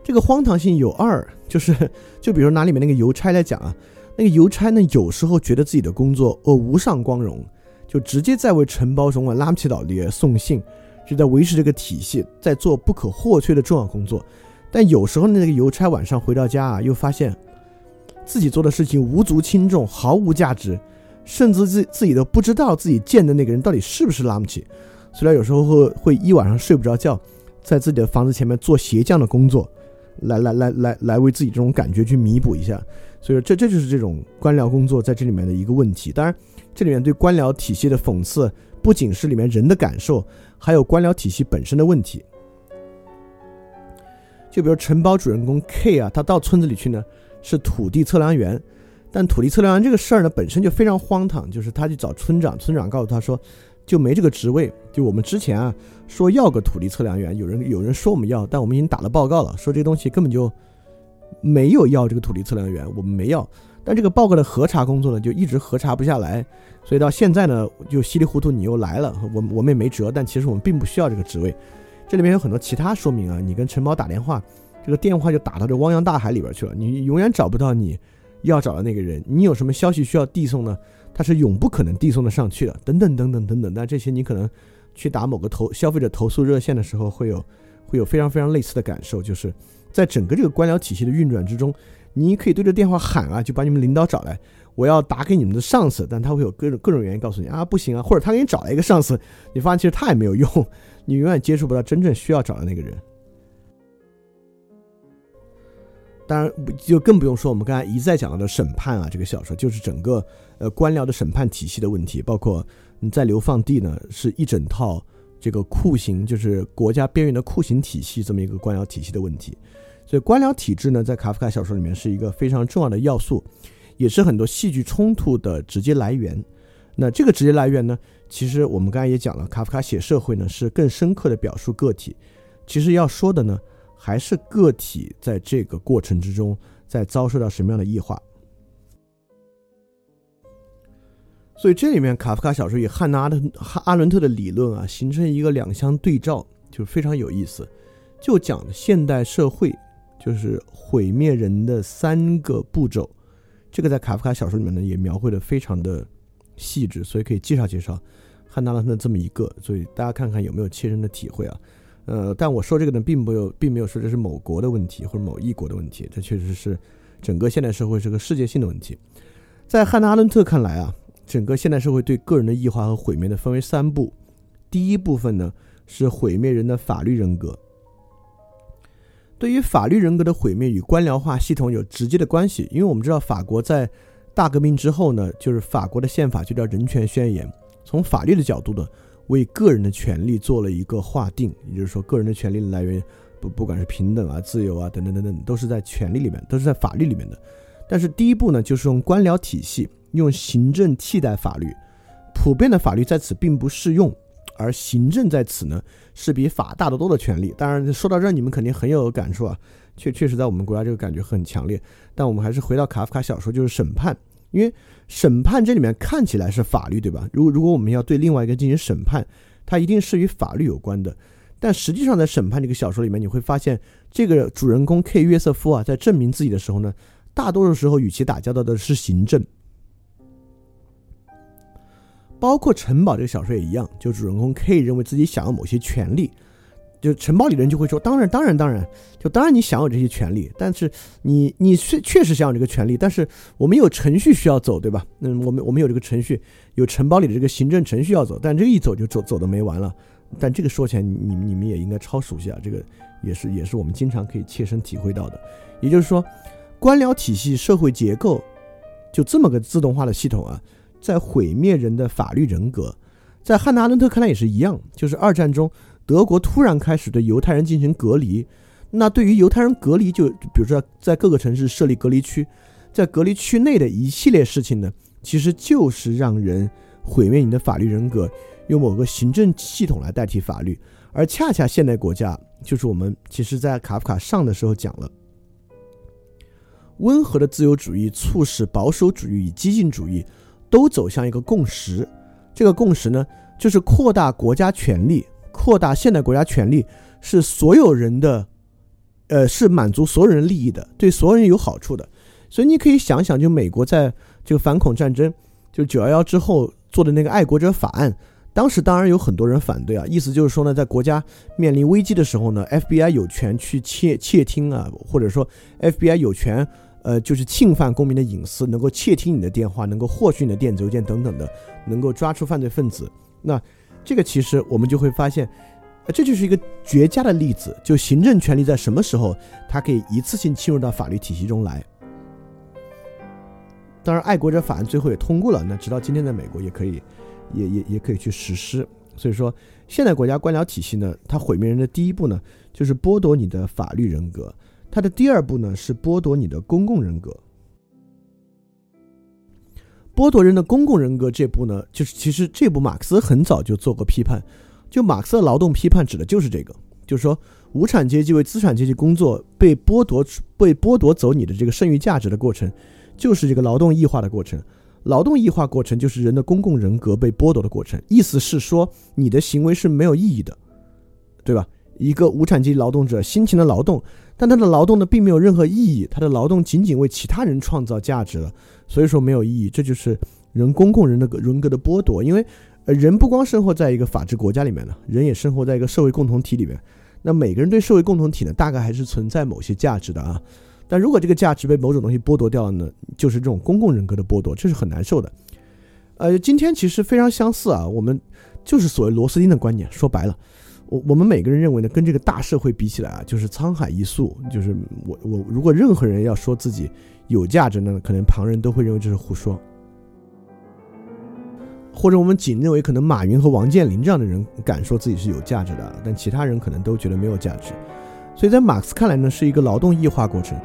A: 这个荒唐性有二，就是就比如拿里面那个邮差来讲啊，那个邮差呢，有时候觉得自己的工作哦无上光荣，就直接在为承包总管拉姆齐岛里送信，就在维持这个体系，在做不可或缺的重要工作。但有时候那个邮差晚上回到家啊，又发现。自己做的事情无足轻重，毫无价值，甚至自自己都不知道自己见的那个人到底是不是拉姆齐。虽然有时候会会一晚上睡不着觉，在自己的房子前面做鞋匠的工作，来来来来来为自己这种感觉去弥补一下。所以说，这这就是这种官僚工作在这里面的一个问题。当然，这里面对官僚体系的讽刺，不仅是里面人的感受，还有官僚体系本身的问题。就比如承包主人公 K 啊，他到村子里去呢。是土地测量员，但土地测量员这个事儿呢，本身就非常荒唐。就是他去找村长，村长告诉他说，就没这个职位。就我们之前啊说要个土地测量员，有人有人说我们要，但我们已经打了报告了，说这东西根本就没有要这个土地测量员，我们没要。但这个报告的核查工作呢，就一直核查不下来，所以到现在呢，就稀里糊涂你又来了，我我们也没辙。但其实我们并不需要这个职位。这里面有很多其他说明啊，你跟城堡打电话，这个电话就打到这汪洋大海里边去了，你永远找不到你要找的那个人。你有什么消息需要递送呢？他是永不可能递送的上去的。等等等等等等。那这些你可能去打某个投消费者投诉热线的时候，会有会有非常非常类似的感受，就是在整个这个官僚体系的运转之中。你可以对着电话喊啊，就把你们领导找来，我要打给你们的上司，但他会有各种各种原因告诉你啊，不行啊，或者他给你找了一个上司，你发现其实他也没有用，你永远接触不到真正需要找的那个人。当然，就更不用说我们刚才一再讲到的审判啊，这个小说就是整个呃官僚的审判体系的问题，包括你在流放地呢是一整套这个酷刑，就是国家边缘的酷刑体系这么一个官僚体系的问题。所以官僚体制呢，在卡夫卡小说里面是一个非常重要的要素，也是很多戏剧冲突的直接来源。那这个直接来源呢，其实我们刚才也讲了，卡夫卡写社会呢是更深刻的表述个体。其实要说的呢，还是个体在这个过程之中在遭受到什么样的异化。所以这里面卡夫卡小说与汉娜阿伦阿伦特的理论啊，形成一个两相对照，就非常有意思，就讲现代社会。就是毁灭人的三个步骤，这个在卡夫卡小说里面呢也描绘的非常的细致，所以可以介绍介绍汉娜拉特这么一个，所以大家看看有没有切身的体会啊？呃，但我说这个呢，并没有，并没有说这是某国的问题或者某一国的问题，这确实是整个现代社会是个世界性的问题。在汉娜阿伦特看来啊，整个现代社会对个人的异化和毁灭的分为三步，第一部分呢是毁灭人的法律人格。对于法律人格的毁灭与官僚化系统有直接的关系，因为我们知道法国在大革命之后呢，就是法国的宪法就叫人权宣言，从法律的角度呢，为个人的权利做了一个划定，也就是说，个人的权利来源不不管是平等啊、自由啊等等等等，都是在权利里面，都是在法律里面的。但是第一步呢，就是用官僚体系，用行政替代法律，普遍的法律在此并不适用。而行政在此呢，是比法大得多的权利。当然，说到这儿，你们肯定很有感触啊，确确实在我们国家这个感觉很强烈。但我们还是回到卡夫卡小说，就是审判，因为审判这里面看起来是法律，对吧？如如果我们要对另外一个进行审判，它一定是与法律有关的。但实际上，在审判这个小说里面，你会发现，这个主人公 K 约瑟夫啊，在证明自己的时候呢，大多数时候与其打交道的是行政。包括城堡这个小说也一样，就主人公 K 认为自己享有某些权利，就城堡里的人就会说：“当然，当然，当然，就当然你享有这些权利，但是你你确确实享有这个权利，但是我们有程序需要走，对吧？嗯，我们我们有这个程序，有城堡里的这个行政程序要走，但这一走就走走的没完了。但这个说起来，你你们也应该超熟悉啊，这个也是也是我们经常可以切身体会到的。也就是说，官僚体系、社会结构就这么个自动化的系统啊。在毁灭人的法律人格，在汉娜阿伦特看来也是一样，就是二战中德国突然开始对犹太人进行隔离，那对于犹太人隔离，就比如说在各个城市设立隔离区，在隔离区内的一系列事情呢，其实就是让人毁灭你的法律人格，用某个行政系统来代替法律，而恰恰现代国家，就是我们其实在卡夫卡上的时候讲了，温和的自由主义促使保守主义与激进主义。都走向一个共识，这个共识呢，就是扩大国家权力，扩大现代国家权力是所有人的，呃，是满足所有人利益的，对所有人有好处的。所以你可以想想，就美国在这个反恐战争，就九幺幺之后做的那个爱国者法案，当时当然有很多人反对啊，意思就是说呢，在国家面临危机的时候呢，FBI 有权去窃窃听啊，或者说 FBI 有权。呃，就是侵犯公民的隐私，能够窃听你的电话，能够获取你的电子邮件等等的，能够抓出犯罪分子。那这个其实我们就会发现，这就是一个绝佳的例子。就行政权力在什么时候，它可以一次性侵入到法律体系中来？当然，爱国者法案最后也通过了。那直到今天，在美国也可以，也也也可以去实施。所以说，现代国家官僚体系呢，它毁灭人的第一步呢，就是剥夺你的法律人格。它的第二步呢是剥夺你的公共人格，剥夺人的公共人格这步呢，就是其实这部马克思很早就做过批判，就马克思的劳动批判指的就是这个，就是说无产阶级为资产阶级工作被剥夺被剥夺走你的这个剩余价值的过程，就是这个劳动异化的过程。劳动异化过程就是人的公共人格被剥夺的过程。意思是说，你的行为是没有意义的，对吧？一个无产阶级劳动者辛勤的劳动，但他的劳动呢并没有任何意义，他的劳动仅仅为其他人创造价值了，所以说没有意义。这就是人公共人的人格的剥夺。因为呃，人不光生活在一个法治国家里面呢，人也生活在一个社会共同体里面。那每个人对社会共同体呢，大概还是存在某些价值的啊。但如果这个价值被某种东西剥夺掉了呢，就是这种公共人格的剥夺，这是很难受的。呃，今天其实非常相似啊，我们就是所谓螺丝钉的观点，说白了。我我们每个人认为呢，跟这个大社会比起来啊，就是沧海一粟。就是我我如果任何人要说自己有价值呢，可能旁人都会认为这是胡说。或者我们仅认为可能马云和王健林这样的人敢说自己是有价值的，但其他人可能都觉得没有价值。所以在马克思看来呢，是一个劳动异化过程；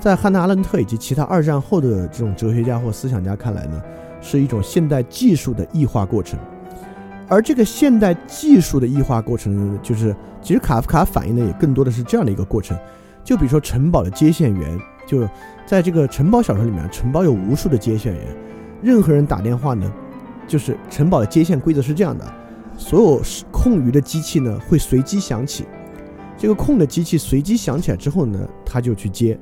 A: 在汉娜·阿伦特以及其他二战后的这种哲学家或思想家看来呢，是一种现代技术的异化过程。而这个现代技术的异化过程，就是其实卡夫卡反映的也更多的是这样的一个过程。就比如说城堡的接线员，就在这个城堡小说里面，城堡有无数的接线员，任何人打电话呢，就是城堡的接线规则是这样的：所有空余的机器呢会随机响起，这个空的机器随机响起来之后呢，他就去接，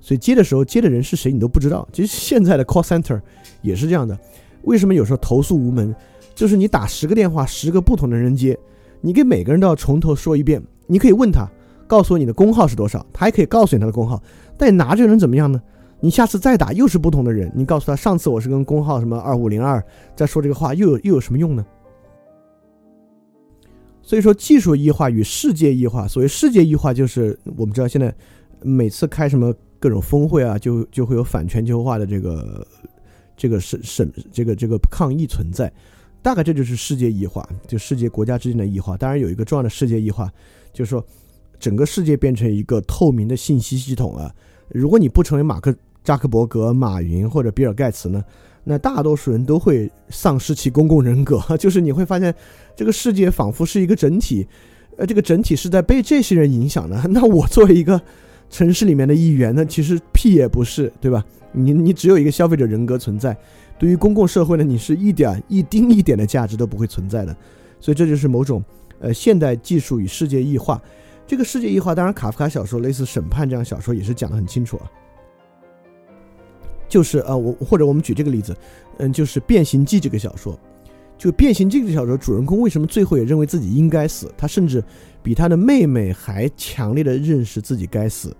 A: 所以接的时候接的人是谁你都不知道。其实现在的 call center 也是这样的，为什么有时候投诉无门？就是你打十个电话，十个不同的人接，你给每个人都要从头说一遍。你可以问他，告诉我你的工号是多少，他还可以告诉你他的工号。但你拿这个人怎么样呢？你下次再打又是不同的人，你告诉他上次我是跟工号什么二五零二在说这个话，又有又有什么用呢？所以说，技术异化与世界异化，所谓世界异化，就是我们知道现在每次开什么各种峰会啊，就就会有反全球化的这个这个审审这个这个抗议存在。大概这就是世界异化，就世界国家之间的异化。当然有一个重要的世界异化，就是说整个世界变成一个透明的信息系统了。如果你不成为马克扎克伯格、马云或者比尔盖茨呢，那大多数人都会丧失其公共人格。就是你会发现，这个世界仿佛是一个整体，呃，这个整体是在被这些人影响的。那我作为一个城市里面的一员呢，其实屁也不是，对吧？你你只有一个消费者人格存在。对于公共社会呢，你是一点一丁一点的价值都不会存在的，所以这就是某种呃现代技术与世界异化。这个世界异化，当然卡夫卡小说类似《审判》这样小说也是讲得很清楚啊。就是呃我或者我们举这个例子，嗯，就是《变形记》这个小说，就《变形记》这个小说主人公为什么最后也认为自己应该死？他甚至比他的妹妹还强烈的认识自己该死。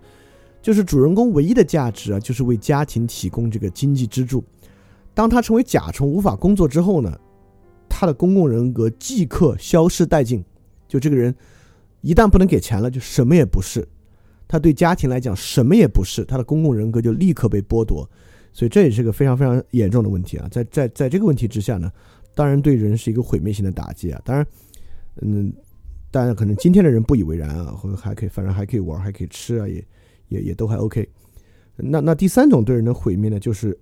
A: 就是主人公唯一的价值啊，就是为家庭提供这个经济支柱。当他成为甲虫无法工作之后呢，他的公共人格即刻消失殆尽。就这个人一旦不能给钱了，就什么也不是。他对家庭来讲什么也不是，他的公共人格就立刻被剥夺。所以这也是个非常非常严重的问题啊！在在在这个问题之下呢，当然对人是一个毁灭性的打击啊。当然，嗯，当然可能今天的人不以为然啊，或者还可以，反正还可以玩，还可以吃啊，也也也都还 OK。那那第三种对人的毁灭呢，就是。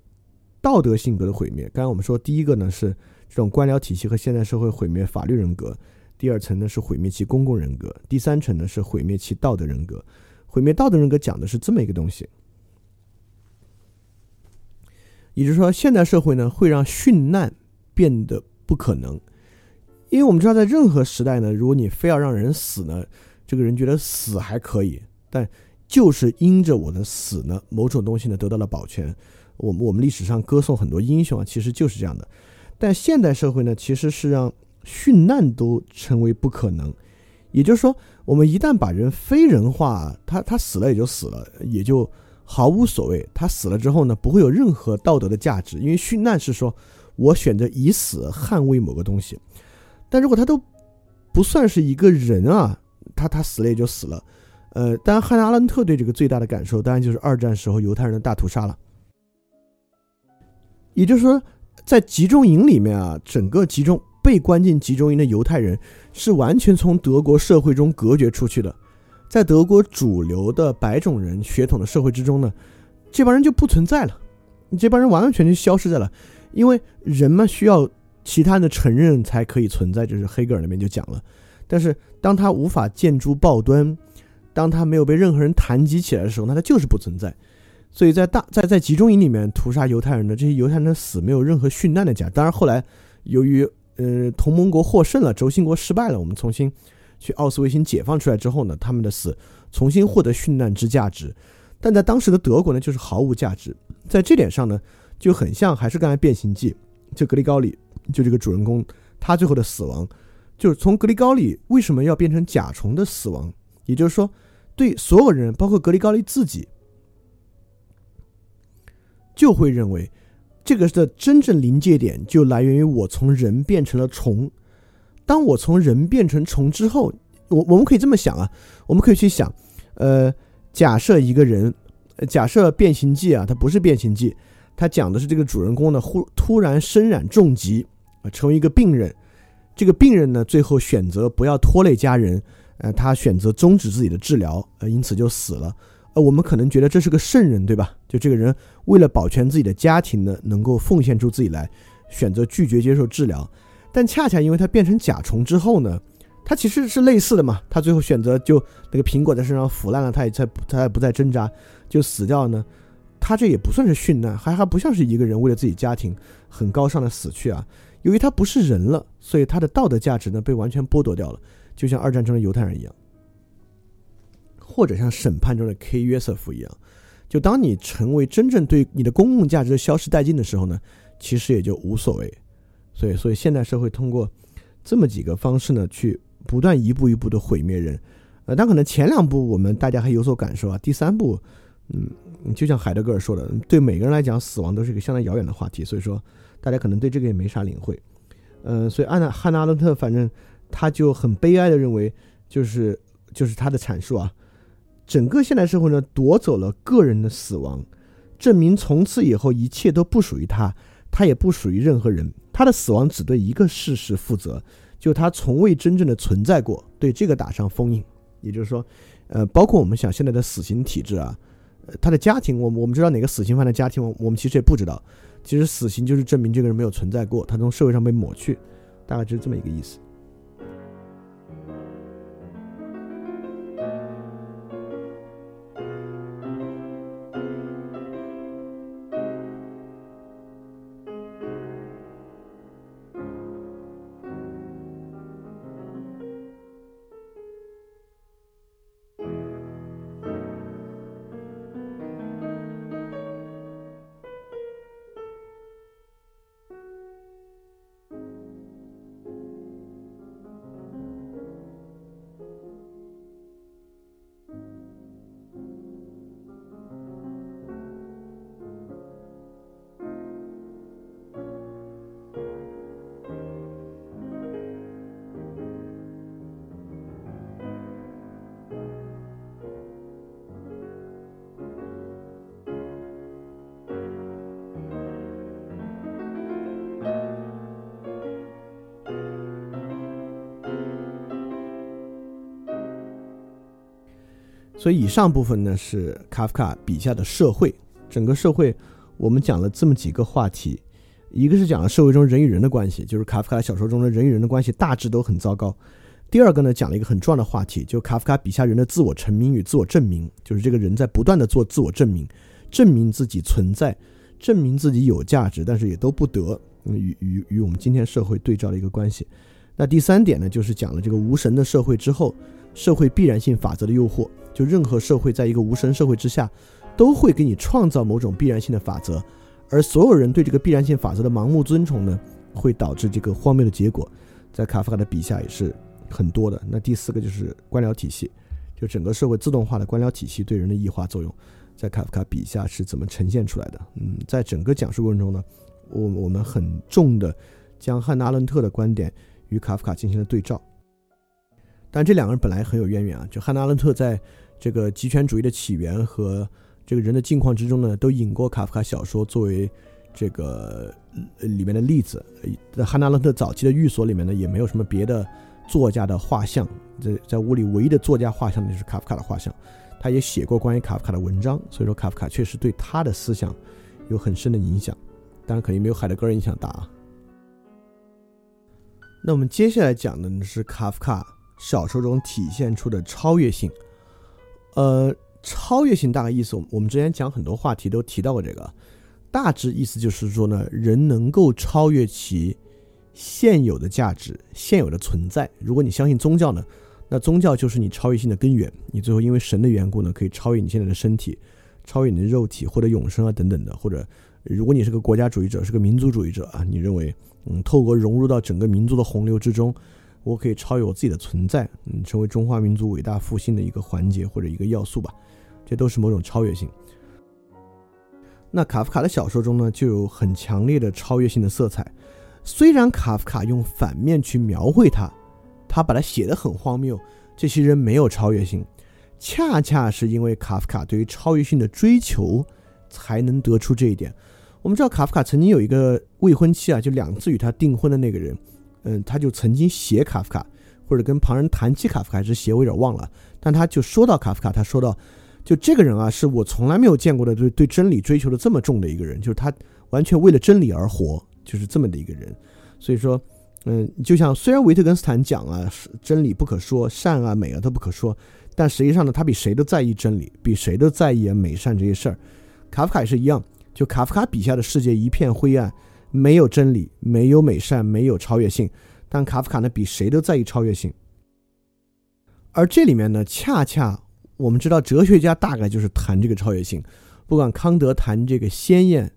A: 道德性格的毁灭。刚才我们说，第一个呢是这种官僚体系和现代社会毁灭法律人格；第二层呢是毁灭其公共人格；第三层呢是毁灭其道德人格。毁灭道德人格讲的是这么一个东西，也就是说，现代社会呢会让殉难变得不可能，因为我们知道，在任何时代呢，如果你非要让人死呢，这个人觉得死还可以，但就是因着我的死呢，某种东西呢得到了保全。我们我们历史上歌颂很多英雄啊，其实就是这样的。但现代社会呢，其实是让殉难都成为不可能。也就是说，我们一旦把人非人化，他他死了也就死了，也就毫无所谓。他死了之后呢，不会有任何道德的价值，因为殉难是说我选择以死捍卫某个东西。但如果他都不算是一个人啊，他他死了也就死了。呃，当然，汉娜·阿伦特对这个最大的感受，当然就是二战时候犹太人的大屠杀了。也就是说，在集中营里面啊，整个集中被关进集中营的犹太人是完全从德国社会中隔绝出去的，在德国主流的白种人血统的社会之中呢，这帮人就不存在了，这帮人完完全全消失在了，因为人们需要其他人的承认才可以存在，就是黑格尔那边就讲了，但是当他无法建筑报端，当他没有被任何人谈及起来的时候，那他就是不存在。所以在大在在集中营里面屠杀犹太人的这些犹太人的死没有任何殉难的价。当然后来由于呃同盟国获胜了，轴心国失败了，我们重新去奥斯维辛解放出来之后呢，他们的死重新获得殉难之价值。但在当时的德国呢，就是毫无价值。在这点上呢，就很像还是刚才变形记，就格里高里就这个主人公他最后的死亡。就是从格里高里为什么要变成甲虫的死亡？也就是说，对所有人，包括格里高利自己，就会认为这个的真正临界点就来源于我从人变成了虫。当我从人变成虫之后，我我们可以这么想啊，我们可以去想，呃，假设一个人，假设变形记啊，它不是变形记，它讲的是这个主人公呢忽突然身染重疾啊，成为一个病人。这个病人呢，最后选择不要拖累家人，呃，他选择终止自己的治疗，呃，因此就死了。呃，我们可能觉得这是个圣人，对吧？就这个人为了保全自己的家庭呢，能够奉献出自己来，选择拒绝接受治疗。但恰恰因为他变成甲虫之后呢，他其实是类似的嘛。他最后选择就那个苹果在身上腐烂了，他也在他也不再挣扎就死掉了呢。他这也不算是殉难，还还不像是一个人为了自己家庭很高尚的死去啊。由于他不是人了，所以他的道德价值呢被完全剥夺掉了，就像二战中的犹太人一样，或者像审判中的 K 约瑟夫一样。就当你成为真正对你的公共价值消失殆尽的时候呢，其实也就无所谓。所以，所以现代社会通过这么几个方式呢，去不断一步一步的毁灭人。呃，但可能前两步我们大家还有所感受啊，第三步，嗯，就像海德格尔说的，对每个人来讲，死亡都是一个相当遥远的话题。所以说。大家可能对这个也没啥领会，嗯，所以安娜汉娜阿伦特反正他就很悲哀的认为，就是就是他的阐述啊，整个现代社会呢夺走了个人的死亡，证明从此以后一切都不属于他，他也不属于任何人，他的死亡只对一个事实负责，就他从未真正的存在过，对这个打上封印。也就是说，呃，包括我们想现在的死刑体制啊，呃，他的家庭，我们我们知道哪个死刑犯的家庭，我我们其实也不知道。其实死刑就是证明这个人没有存在过，他从社会上被抹去，大概就是这么一个意思。所以以上部分呢是卡夫卡笔下的社会，整个社会我们讲了这么几个话题，一个是讲了社会中人与人的关系，就是卡夫卡小说中的人与人的关系大致都很糟糕；第二个呢讲了一个很重要的话题，就卡夫卡笔下人的自我成名与自我证明，就是这个人在不断的做自我证明，证明自己存在，证明自己有价值，但是也都不得与与与我们今天社会对照的一个关系。那第三点呢就是讲了这个无神的社会之后。社会必然性法则的诱惑，就任何社会在一个无神社会之下，都会给你创造某种必然性的法则，而所有人对这个必然性法则的盲目遵从呢，会导致这个荒谬的结果，在卡夫卡的笔下也是很多的。那第四个就是官僚体系，就整个社会自动化的官僚体系对人的异化作用，在卡夫卡笔下是怎么呈现出来的？嗯，在整个讲述过程中呢，我我们很重的将汉娜阿伦特的观点与卡夫卡进行了对照。但这两个人本来很有渊源啊，就汉娜·阿伦特在这个极权主义的起源和这个人的境况之中呢，都引过卡夫卡小说作为这个里面的例子。在汉娜·阿伦特早期的寓所里面呢，也没有什么别的作家的画像，在在屋里唯一的作家画像就是卡夫卡的画像。他也写过关于卡夫卡的文章，所以说卡夫卡确实对他的思想有很深的影响，当然肯定没有海德格尔影响大啊。那我们接下来讲的呢是卡夫卡。小说中体现出的超越性，呃，超越性大概意思，我们之前讲很多话题都提到过这个，大致意思就是说呢，人能够超越其现有的价值、现有的存在。如果你相信宗教呢，那宗教就是你超越性的根源。你最后因为神的缘故呢，可以超越你现在的身体，超越你的肉体，或者永生啊等等的。或者，如果你是个国家主义者，是个民族主义者啊，你认为，嗯，透过融入到整个民族的洪流之中。我可以超越我自己的存在，嗯，成为中华民族伟大复兴的一个环节或者一个要素吧，这都是某种超越性。那卡夫卡的小说中呢，就有很强烈的超越性的色彩。虽然卡夫卡用反面去描绘他，他把它写得很荒谬，这些人没有超越性，恰恰是因为卡夫卡对于超越性的追求，才能得出这一点。我们知道卡夫卡曾经有一个未婚妻啊，就两次与他订婚的那个人。嗯，他就曾经写卡夫卡，或者跟旁人谈起卡夫卡，还是写我有点忘了。但他就说到卡夫卡，他说到，就这个人啊，是我从来没有见过的，对对真理追求的这么重的一个人，就是他完全为了真理而活，就是这么的一个人。所以说，嗯，就像虽然维特根斯坦讲啊，真理不可说，善啊美啊都不可说，但实际上呢，他比谁都在意真理，比谁都在意美善这些事儿。卡夫卡也是一样，就卡夫卡笔下的世界一片灰暗。没有真理，没有美善，没有超越性。但卡夫卡呢，比谁都在意超越性。而这里面呢，恰恰我们知道，哲学家大概就是谈这个超越性。不管康德谈这个鲜艳，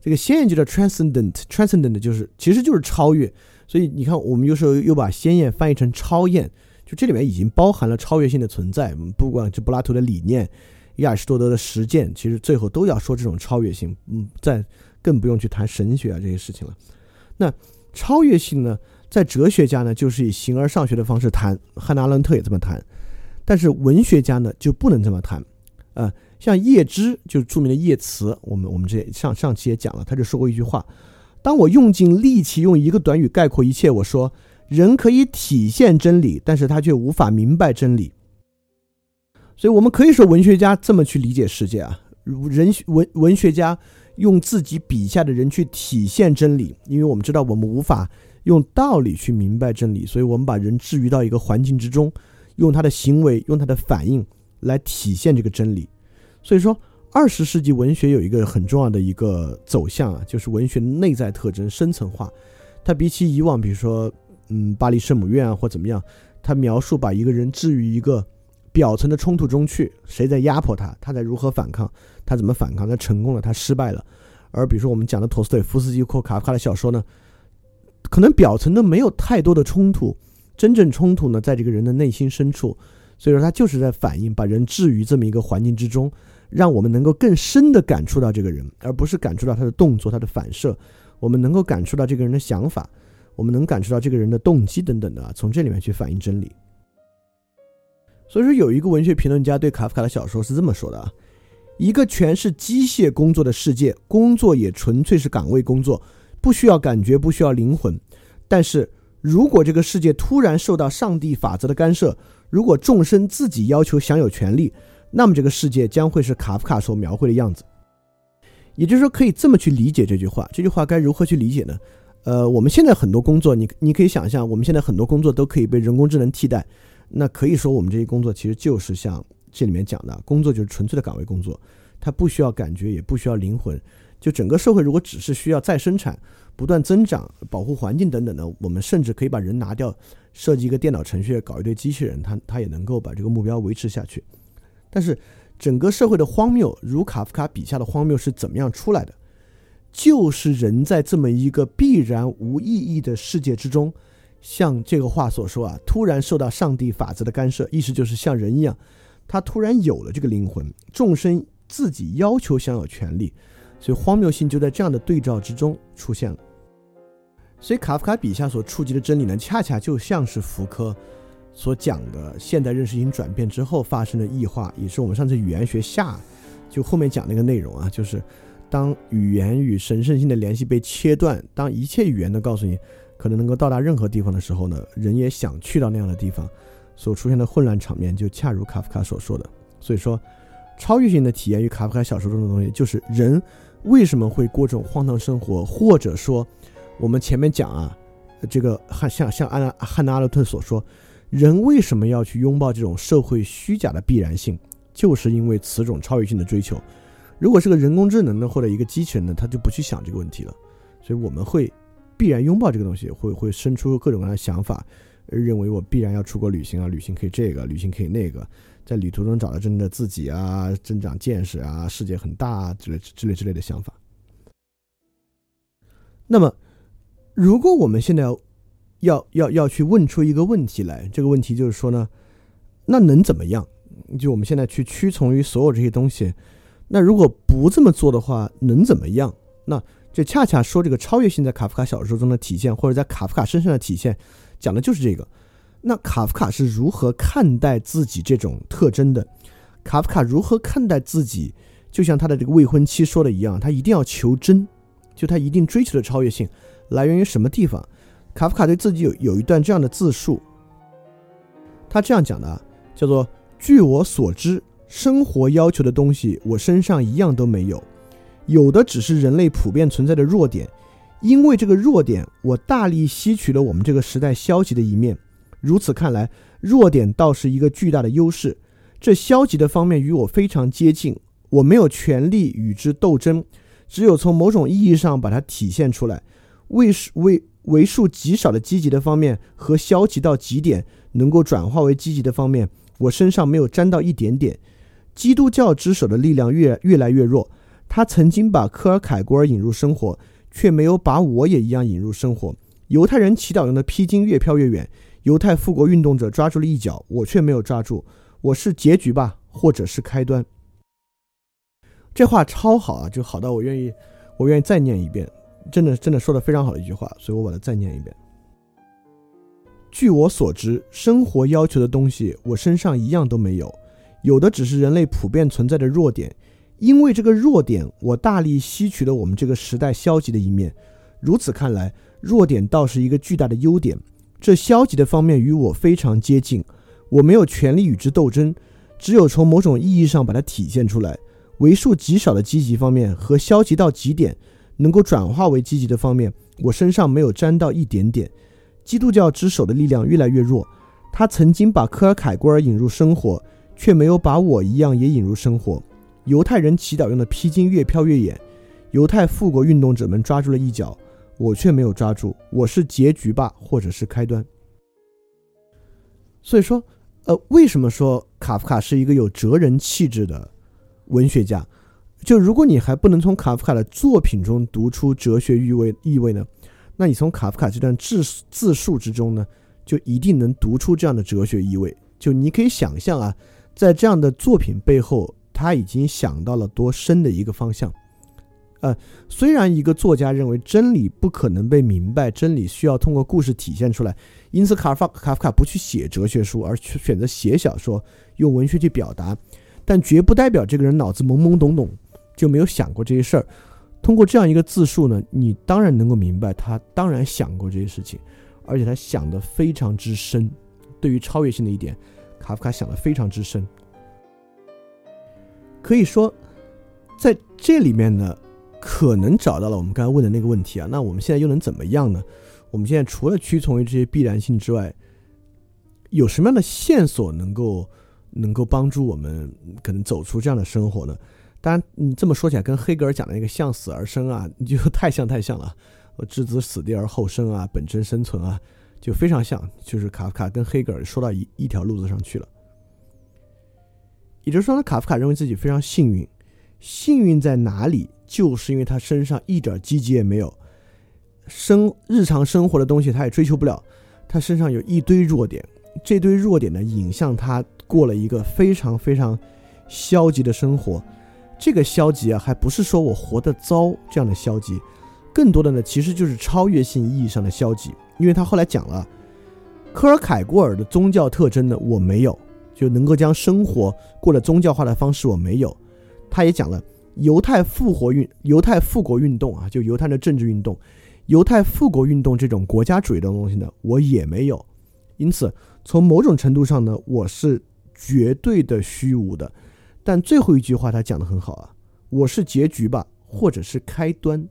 A: 这个鲜艳就叫 transcendent，transcendent 就是其实就是超越。所以你看，我们有时候又把鲜艳翻译成超艳，就这里面已经包含了超越性的存在。不管是柏拉图的理念，亚里士多德的实践，其实最后都要说这种超越性。嗯，在。更不用去谈神学啊这些事情了。那超越性呢，在哲学家呢，就是以形而上学的方式谈。汉娜·阿伦特也这么谈，但是文学家呢，就不能这么谈。呃，像叶芝，就是著名的叶慈，我们我们这上上期也讲了，他就说过一句话：当我用尽力气用一个短语概括一切，我说人可以体现真理，但是他却无法明白真理。所以，我们可以说文学家这么去理解世界啊，人文文学家。用自己笔下的人去体现真理，因为我们知道我们无法用道理去明白真理，所以我们把人置于到一个环境之中，用他的行为、用他的反应来体现这个真理。所以说，二十世纪文学有一个很重要的一个走向啊，就是文学内在特征深层化。它比起以往，比如说，嗯，巴黎圣母院啊或怎么样，它描述把一个人置于一个。表层的冲突中去，谁在压迫他？他在如何反抗？他怎么反抗？他成功了？他失败了？而比如说我们讲的陀思妥耶夫斯基或卡夫卡的小说呢，可能表层都没有太多的冲突，真正冲突呢，在这个人的内心深处。所以说他就是在反映，把人置于这么一个环境之中，让我们能够更深的感触到这个人，而不是感触到他的动作、他的反射。我们能够感触到这个人的想法，我们能感触到这个人的动机等等的，从这里面去反映真理。所以说，有一个文学评论家对卡夫卡的小说是这么说的啊：一个全是机械工作的世界，工作也纯粹是岗位工作，不需要感觉，不需要灵魂。但是如果这个世界突然受到上帝法则的干涉，如果众生自己要求享有权利，那么这个世界将会是卡夫卡所描绘的样子。也就是说，可以这么去理解这句话。这句话该如何去理解呢？呃，我们现在很多工作，你你可以想象，我们现在很多工作都可以被人工智能替代。那可以说，我们这些工作其实就是像这里面讲的，工作就是纯粹的岗位工作，它不需要感觉，也不需要灵魂。就整个社会如果只是需要再生产、不断增长、保护环境等等的，我们甚至可以把人拿掉，设计一个电脑程序，搞一堆机器人，它它也能够把这个目标维持下去。但是整个社会的荒谬，如卡夫卡笔下的荒谬是怎么样出来的？就是人在这么一个必然无意义的世界之中。像这个话所说啊，突然受到上帝法则的干涉，意思就是像人一样，他突然有了这个灵魂，众生自己要求享有权利，所以荒谬性就在这样的对照之中出现了。所以卡夫卡笔下所触及的真理呢，恰恰就像是福柯所讲的现代认识型转变之后发生的异化，也是我们上次语言学下就后面讲那个内容啊，就是当语言与神圣性的联系被切断，当一切语言都告诉你。可能能够到达任何地方的时候呢，人也想去到那样的地方，所出现的混乱场面就恰如卡夫卡所说的。所以说，超越性的体验与卡夫卡小说中的东西，就是人为什么会过这种荒唐生活，或者说，我们前面讲啊，这个汉像像安汉娜阿勒特所说，人为什么要去拥抱这种社会虚假的必然性？就是因为此种超越性的追求。如果是个人工智能的或者一个机器人呢，他就不去想这个问题了。所以我们会必然拥抱这个东西，会会生出各种各样的想法，认为我必然要出国旅行啊，旅行可以这个，旅行可以那个，在旅途中找到真正的自己啊，增长见识啊，世界很大啊之类之类之类的想法。那么，如果我们现在要要要要去问出一个问题来，这个问题就是说呢，那能怎么样？就我们现在去屈从于所有这些东西，那如果不这么做的话，能怎么样？那这恰恰说这个超越性在卡夫卡小说中的体现，或者在卡夫卡身上的体现，讲的就是这个。那卡夫卡是如何看待自己这种特征的？卡夫卡如何看待自己？就像他的这个未婚妻说的一样，他一定要求真。就他一定追求的超越性来源于什么地方？卡夫卡对自己有有一段这样的自述，他这样讲的，叫做：“据我所知，生活要求的东西我身上一样都没有，有的只是人类普遍存在的弱点。因为这个弱点，我大力吸取了我们这个时代消极的一面。如此看来，弱点倒是一个巨大的优势。这消极的方面与我非常接近，我没有权利与之斗争。”只有从某种意义上把它体现出来，为数为为数极少的积极的方面和消极到极点能够转化为积极的方面，我身上没有沾到一点点。基督教之手的力量越越来越弱，他曾经把科尔凯郭尔引入生活，却没有把我也一样引入生活。犹太人祈祷用的披巾越飘越远，犹太复国运动者抓住了一脚，我却没有抓住。我是结局吧，或者是开端。这话超好啊，就好到我愿意，我愿意再念一遍，真的真的说的非常好的一句话，所以我把它再念一遍。据我所知，生活要求的东西我身上一样都没有，有的只是人类普遍存在的弱点。因为这个弱点，我大力吸取了我们这个时代消极的一面。如此看来，弱点倒是一个巨大的优点。这消极的方面与我非常接近，我没有权利与之斗争，只有从某种意义上把它体现出来。为数极少的积极方面和消极到极点能够转化为积极的方面，我身上没有沾到一点点。基督教之手的力量越来越弱，他曾经把科尔凯郭尔引入生活，却没有把我一样也引入生活。犹太人祈祷用的披巾越飘越远，犹太复国运动者们抓住了一角，我却没有抓住。我是结局吧，或者是开端。所以说，呃，为什么说卡夫卡是一个有哲人气质的？文学家，就如果你还不能从卡夫卡的作品中读出哲学意味意味呢，那你从卡夫卡这段自自述之中呢，就一定能读出这样的哲学意味。就你可以想象啊，在这样的作品背后，他已经想到了多深的一个方向。呃，虽然一个作家认为真理不可能被明白，真理需要通过故事体现出来，因此卡夫卡夫卡不去写哲学书，而去选择写小说，用文学去表达。但绝不代表这个人脑子懵懵懂懂，就没有想过这些事儿。通过这样一个自述呢，你当然能够明白，他当然想过这些事情，而且他想的非常之深。对于超越性的一点，卡夫卡想的非常之深。可以说，在这里面呢，可能找到了我们刚才问的那个问题啊。那我们现在又能怎么样呢？我们现在除了屈从于这些必然性之外，有什么样的线索能够？能够帮助我们可能走出这样的生活呢？当然，你这么说起来，跟黑格尔讲的那个向死而生啊，你 就太像太像了。我置之死地而后生啊，本真生存啊，就非常像，就是卡夫卡跟黑格尔说到一一条路子上去了。也就是说呢，卡夫卡认为自己非常幸运，幸运在哪里？就是因为他身上一点积极也没有，生日常生活的东西他也追求不了，他身上有一堆弱点，这堆弱点呢引向他。过了一个非常非常消极的生活，这个消极啊，还不是说我活得糟这样的消极，更多的呢，其实就是超越性意义上的消极。因为他后来讲了，科尔凯郭尔的宗教特征呢，我没有，就能够将生活过了宗教化的方式，我没有。他也讲了犹太复活运、犹太复国运动啊，就犹太的政治运动、犹太复国运动这种国家主义的东西呢，我也没有。因此，从某种程度上呢，我是。绝对的虚无的，但最后一句话他讲的很好啊，我是结局吧，或者是开端。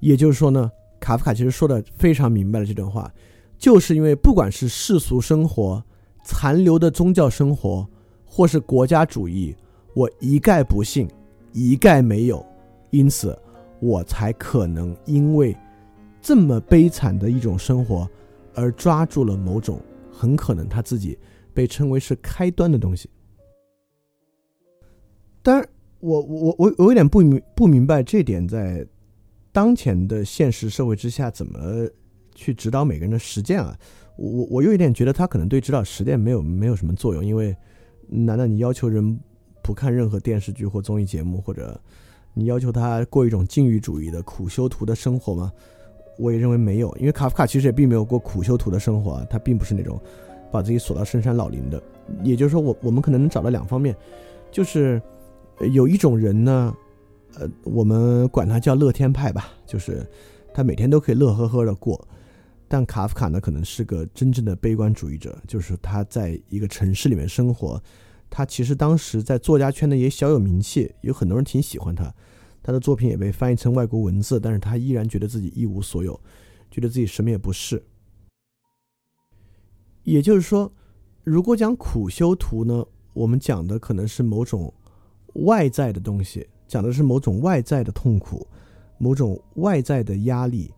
A: 也就是说呢，卡夫卡其实说的非常明白了这段话，就是因为不管是世俗生活、残留的宗教生活，或是国家主义，我一概不信，一概没有，因此我才可能因为这么悲惨的一种生活而抓住了某种很可能他自己被称为是开端的东西。当然，我我我我有点不明不明白这点在当前的现实社会之下怎么去指导每个人的实践啊？我我又有一点觉得他可能对指导实践没有没有什么作用，因为。难道你要求人不看任何电视剧或综艺节目，或者你要求他过一种禁欲主义的苦修图的生活吗？我也认为没有，因为卡夫卡其实也并没有过苦修图的生活，啊他并不是那种把自己锁到深山老林的。也就是说，我我们可能能找到两方面，就是有一种人呢，呃，我们管他叫乐天派吧，就是他每天都可以乐呵呵的过。但卡夫卡呢，可能是个真正的悲观主义者，就是他在一个城市里面生活，他其实当时在作家圈呢也小有名气，有很多人挺喜欢他，他的作品也被翻译成外国文字，但是他依然觉得自己一无所有，觉得自己什么也不是。也就是说，如果讲苦修图呢，我们讲的可能是某种外在的东西，讲的是某种外在的痛苦，某种外在的压力。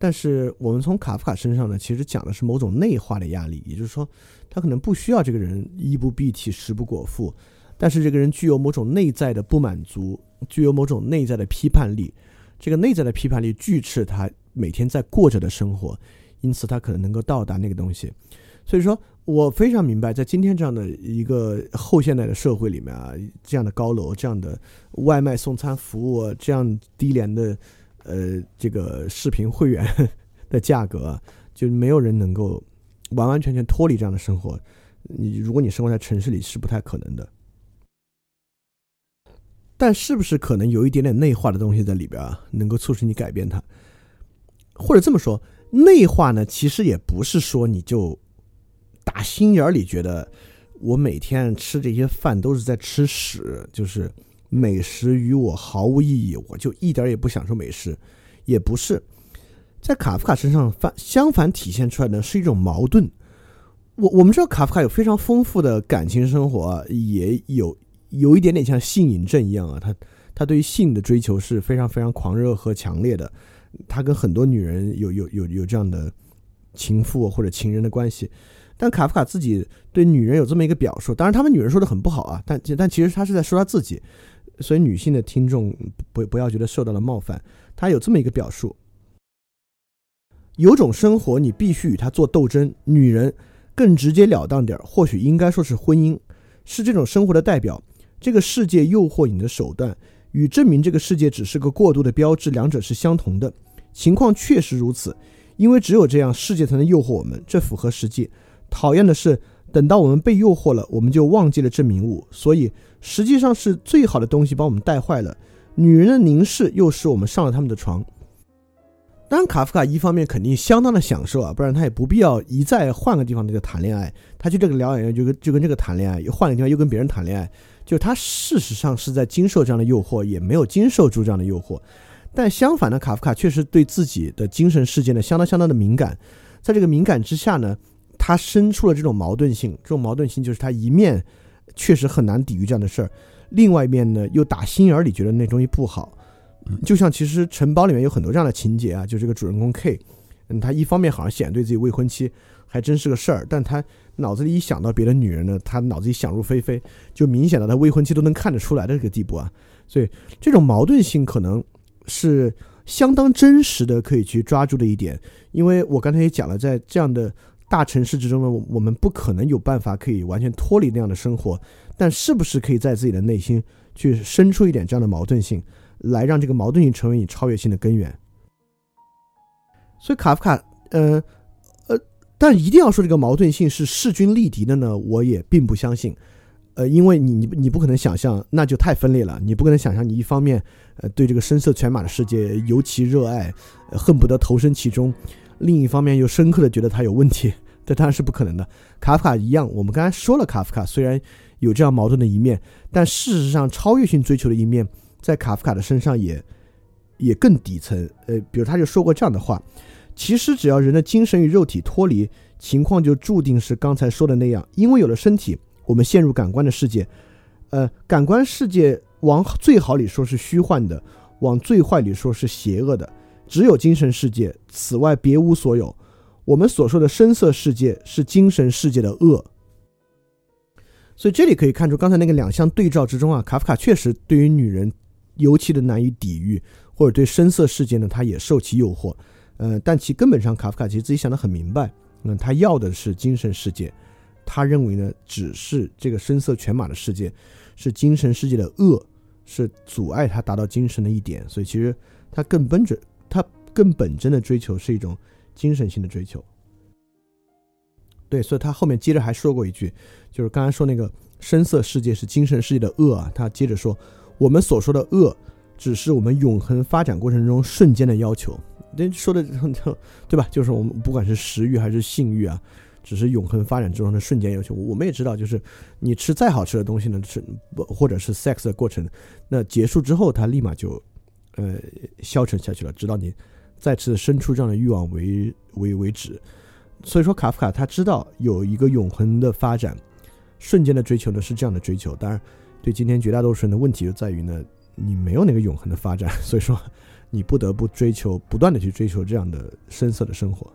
A: 但是我们从卡夫卡身上呢，其实讲的是某种内化的压力，也就是说，他可能不需要这个人衣不蔽体、食不果腹，但是这个人具有某种内在的不满足，具有某种内在的批判力，这个内在的批判力拒斥他每天在过着的生活，因此他可能能够到达那个东西。所以说我非常明白，在今天这样的一个后现代的社会里面啊，这样的高楼、这样的外卖送餐服务、这样低廉的。呃，这个视频会员 的价格，就没有人能够完完全全脱离这样的生活。你如果你生活在城市里，是不太可能的。但是不是可能有一点点内化的东西在里边啊，能够促使你改变它？或者这么说，内化呢，其实也不是说你就打心眼里觉得我每天吃这些饭都是在吃屎，就是。美食与我毫无意义，我就一点也不享受美食，也不是在卡夫卡身上反相反体现出来的是一种矛盾。我我们知道卡夫卡有非常丰富的感情生活，也有有一点点像性瘾症一样啊，他他对于性的追求是非常非常狂热和强烈的，他跟很多女人有有有有这样的情妇或者情人的关系。但卡夫卡自己对女人有这么一个表述，当然他们女人说的很不好啊，但但其实他是在说他自己。所以，女性的听众不不要觉得受到了冒犯。他有这么一个表述：有种生活你必须与他做斗争。女人更直截了当点，或许应该说是婚姻，是这种生活的代表。这个世界诱惑你的手段，与证明这个世界只是个过渡的标志，两者是相同的。情况确实如此，因为只有这样，世界才能诱惑我们，这符合实际。讨厌的是。等到我们被诱惑了，我们就忘记了证明物，所以实际上是最好的东西把我们带坏了。女人的凝视又使我们上了他们的床。当然，卡夫卡一方面肯定相当的享受啊，不然他也不必要一再换个地方就谈恋爱。他去这个疗养院就跟就跟这个谈恋爱，又换个地方又跟别人谈恋爱，就他事实上是在经受这样的诱惑，也没有经受住这样的诱惑。但相反呢，卡夫卡确实对自己的精神世界呢相当相当的敏感，在这个敏感之下呢。他生出了这种矛盾性，这种矛盾性就是他一面确实很难抵御这样的事儿，另外一面呢又打心眼里觉得那东西不好。就像其实城堡里面有很多这样的情节啊，就这个主人公 K，嗯，他一方面好像显对自己未婚妻还真是个事儿，但他脑子里一想到别的女人呢，他脑子里想入非非，就明显的他未婚妻都能看得出来的这个地步啊。所以这种矛盾性可能是相当真实的，可以去抓住的一点。因为我刚才也讲了，在这样的。大城市之中呢，我们不可能有办法可以完全脱离那样的生活，但是不是可以在自己的内心去生出一点这样的矛盾性，来让这个矛盾性成为你超越性的根源？所以卡夫卡，呃呃，但一定要说这个矛盾性是势均力敌的呢，我也并不相信。呃，因为你你你不可能想象，那就太分裂了。你不可能想象，你一方面呃对这个声色犬马的世界尤其热爱，恨不得投身其中。另一方面又深刻的觉得他有问题，这当然是不可能的。卡夫卡一样，我们刚才说了，卡夫卡虽然有这样矛盾的一面，但事实上超越性追求的一面，在卡夫卡的身上也也更底层。呃，比如他就说过这样的话：，其实只要人的精神与肉体脱离，情况就注定是刚才说的那样。因为有了身体，
B: 我们陷入感官的世界，呃，感官世界往最好里说是虚幻的，往最坏里说是邪恶的，只有精神世界，此外别无所有。我们所说的声色世界是精神世界的恶。所以这里可以看出，刚才那个两项对照之中啊，卡夫卡确实对于女人尤其的难以抵御，或者对声色世界呢，他也受其诱惑。呃，但其根本上，卡夫卡其实自己想得很明白，嗯，他要的是精神世界，他认为呢，只是这个声色犬马的世界是精神世界的恶，是阻碍他达到精神的一点。所以其实他更奔着，他更本真的追求是一种精神性的追求。对，所以他后面接着还说过一句，就是刚才说那个声色世界是精神世界的恶啊。他接着说，我们所说的恶，只是我们永恒发展过程中瞬间的要求。那说的就对吧？就是我们不管是食欲还是性欲啊，只是永恒发展之中的瞬间要求。我们也知道，就是你吃再好吃的东西呢，是或者是 sex 的过程，那结束之后它立马就呃消沉下去了，直到你再次生出这样的欲望为为为止。所以说，卡夫卡他知道有一个永恒的发展，瞬间的追求呢是这样的追求。当然，对今天绝大多数人的问题就在于呢，你没有那个永恒的发展，所以说你不得不追求，不断的去追求这样的深色的生活。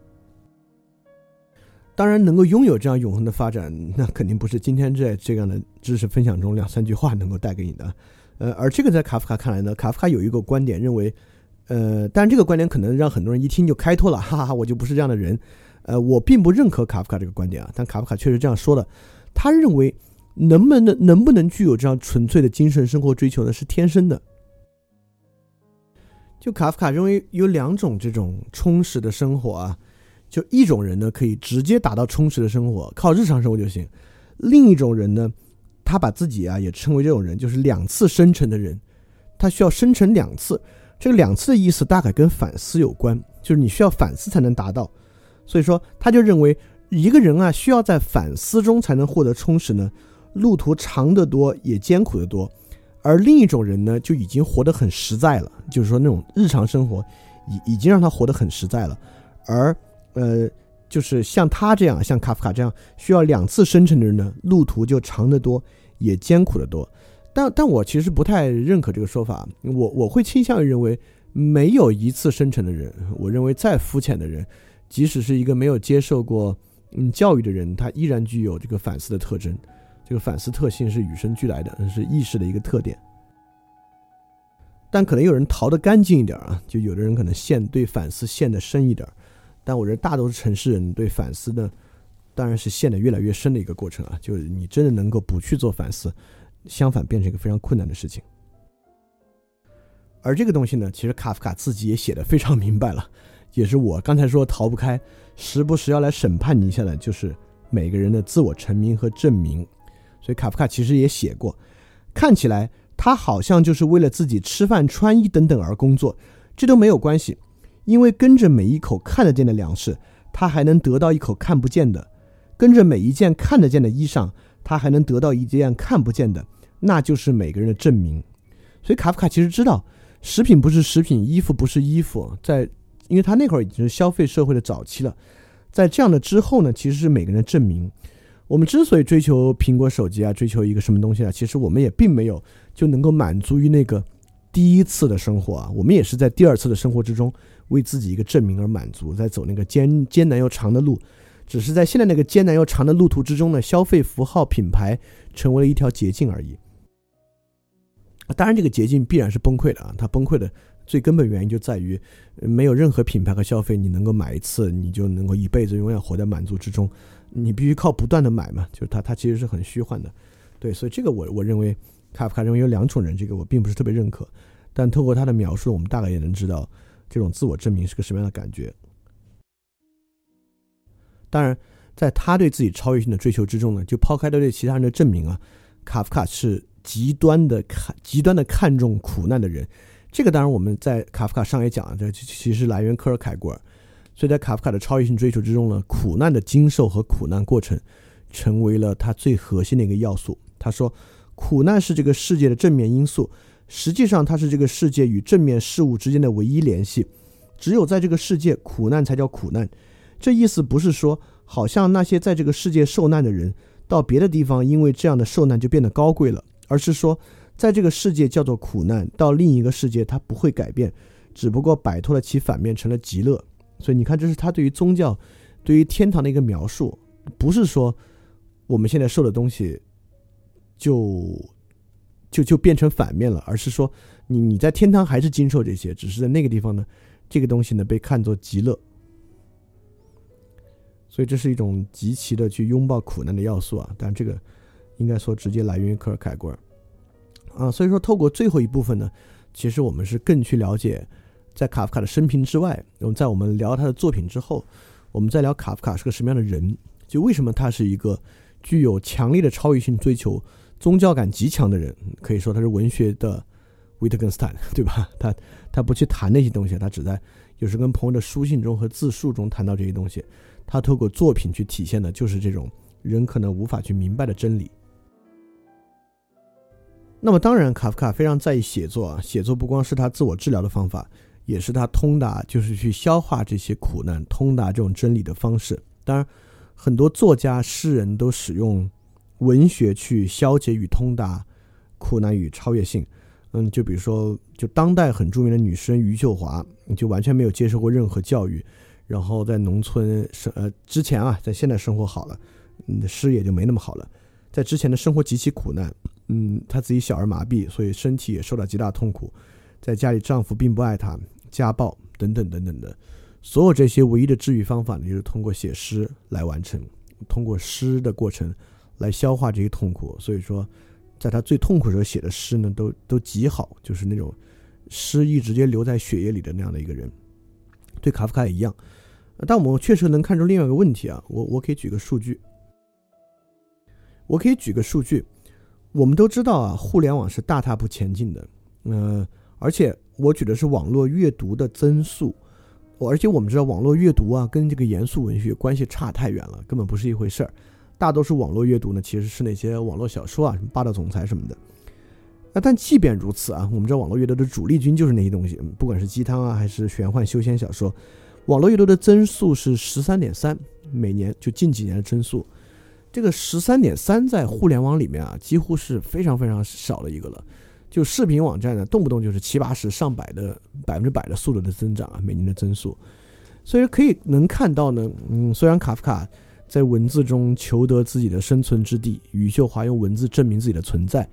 B: 当然，能够拥有这样永恒的发展，那肯定不是今天在这样的知识分享中两三句话能够带给你的。呃，而这个在卡夫卡看来呢，卡夫卡有一个观点认为，呃，但这个观点可能让很多人一听就开脱了，哈哈哈，我就不是这样的人。呃，我并不认可卡夫卡这个观点啊，但卡夫卡确实这样说的。他认为，能不能能不能具有这样纯粹的精神生活追求呢？是天生的。就卡夫卡认为有两种这种充实的生活啊，就一种人呢可以直接达到充实的生活，靠日常生活就行；另一种人呢，他把自己啊也称为这种人，就是两次生成的人，他需要生成两次。这个两次的意思大概跟反思有关，就是你需要反思才能达到。所以说，他就认为一个人啊，需要在反思中才能获得充实呢，路途长得多，也艰苦得多。而另一种人呢，就已经活得很实在了，就是说那种日常生活已已经让他活得很实在了。而呃，就是像他这样，像卡夫卡这样需要两次生成的人呢，路途就长得多，也艰苦得多。但但我其实不太认可这个说法，我我会倾向于认为，没有一次生成的人，我认为再肤浅的人。即使是一个没有接受过嗯教育的人，他依然具有这个反思的特征。这个反思特性是与生俱来的，是意识的一个特点。但可能有人逃得干净一点啊，就有的人可能陷对反思陷得深一点。但我认为大多数城市人对反思呢，当然是陷得越来越深的一个过程啊。就是你真的能够不去做反思，相反变成一个非常困难的事情。而这个东西呢，其实卡夫卡自己也写的非常明白了。也是我刚才说逃不开，时不时要来审判你一下的，就是每个人的自我成名和证明。所以卡夫卡其实也写过，看起来他好像就是为了自己吃饭、穿衣等等而工作，这都没有关系，因为跟着每一口看得见的粮食，他还能得到一口看不见的；跟着每一件看得见的衣裳，他还能得到一件看不见的，那就是每个人的证明。所以卡夫卡其实知道，食品不是食品，衣服不是衣服，在。因为他那会儿已经是消费社会的早期了，在这样的之后呢，其实是每个人的证明。我们之所以追求苹果手机啊，追求一个什么东西啊，其实我们也并没有就能够满足于那个第一次的生活啊，我们也是在第二次的生活之中为自己一个证明而满足，在走那个艰艰难又长的路。只是在现在那个艰难又长的路途之中呢，消费符号品牌成为了一条捷径而已。当然，这个捷径必然是崩溃的啊，它崩溃的。最根本原因就在于，没有任何品牌和消费，你能够买一次，你就能够一辈子永远活在满足之中。你必须靠不断的买嘛，就是它，它其实是很虚幻的。对，所以这个我我认为，卡夫卡认为有两种人，这个我并不是特别认可。但透过他的描述，我们大概也能知道这种自我证明是个什么样的感觉。当然，在他对自己超越性的追求之中呢，就抛开了对其他人的证明啊，卡夫卡是极端的看极端的看重苦难的人。这个当然我们在卡夫卡上也讲了，这其实来源科尔凯郭尔，所以在卡夫卡的超越性追求之中呢，苦难的经受和苦难过程，成为了他最核心的一个要素。他说，苦难是这个世界的正面因素，实际上它是这个世界与正面事物之间的唯一联系。只有在这个世界，苦难才叫苦难。这意思不是说，好像那些在这个世界受难的人，到别的地方因为这样的受难就变得高贵了，而是说在这个世界叫做苦难，到另一个世界它不会改变，只不过摆脱了其反面成了极乐。所以你看，这是他对于宗教、对于天堂的一个描述，不是说我们现在受的东西就就就变成反面了，而是说你你在天堂还是经受这些，只是在那个地方呢，这个东西呢被看作极乐。所以这是一种极其的去拥抱苦难的要素啊，但这个应该说直接来源于克尔凯郭尔啊。所以说，透过最后一部分呢，其实我们是更去了解，在卡夫卡的生平之外，我们在我们聊他的作品之后，我们再聊卡夫卡是个什么样的人，就为什么他是一个具有强烈的超越性追求、宗教感极强的人，可以说他是文学的维特根斯坦，对吧？他他不去谈那些东西，他只在有时跟朋友的书信中和自述中谈到这些东西。他透过作品去体现的，就是这种人可能无法去明白的真理。那么，当然，卡夫卡非常在意写作啊，写作不光是他自我治疗的方法，也是他通达，就是去消化这些苦难、通达这种真理的方式。当然，很多作家、诗人都使用文学去消解与通达苦难与超越性。嗯，就比如说，就当代很著名的女诗人余秀华，就完全没有接受过任何教育。然后在农村生呃之前啊，在现在生活好了，嗯，诗也就没那么好了。在之前的生活极其苦难，嗯，她自己小儿麻痹，所以身体也受到极大痛苦。在家里，丈夫并不爱她，家暴等等等等的，所有这些唯一的治愈方法呢，就是通过写诗来完成，通过诗的过程来消化这些痛苦。所以说，在他最痛苦时候写的诗呢，都都极好，就是那种诗意直接留在血液里的那样的一个人。对卡夫卡也一样，但我们确实能看出另外一个问题啊。我我可以举个数据，我可以举个数据。我们都知道啊，互联网是大踏步前进的，嗯，而且我举的是网络阅读的增速，而且我们知道网络阅读啊，跟这个严肃文学关系差太远了，根本不是一回事儿。大多数网络阅读呢，其实是那些网络小说啊，什么霸道总裁什么的。那但即便如此啊，我们知道网络阅读的主力军就是那些东西，不管是鸡汤啊，还是玄幻修仙小说，网络阅读的增速是十三点三，每年就近几年的增速。这个十三点三在互联网里面啊，几乎是非常非常少的一个了。就视频网站呢，动不动就是七八十、上百的百分之百的速度的增长啊，每年的增速。所以可以能看到呢，嗯，虽然卡夫卡在文字中求得自己的生存之地，余秀华用文字证明自己的存在。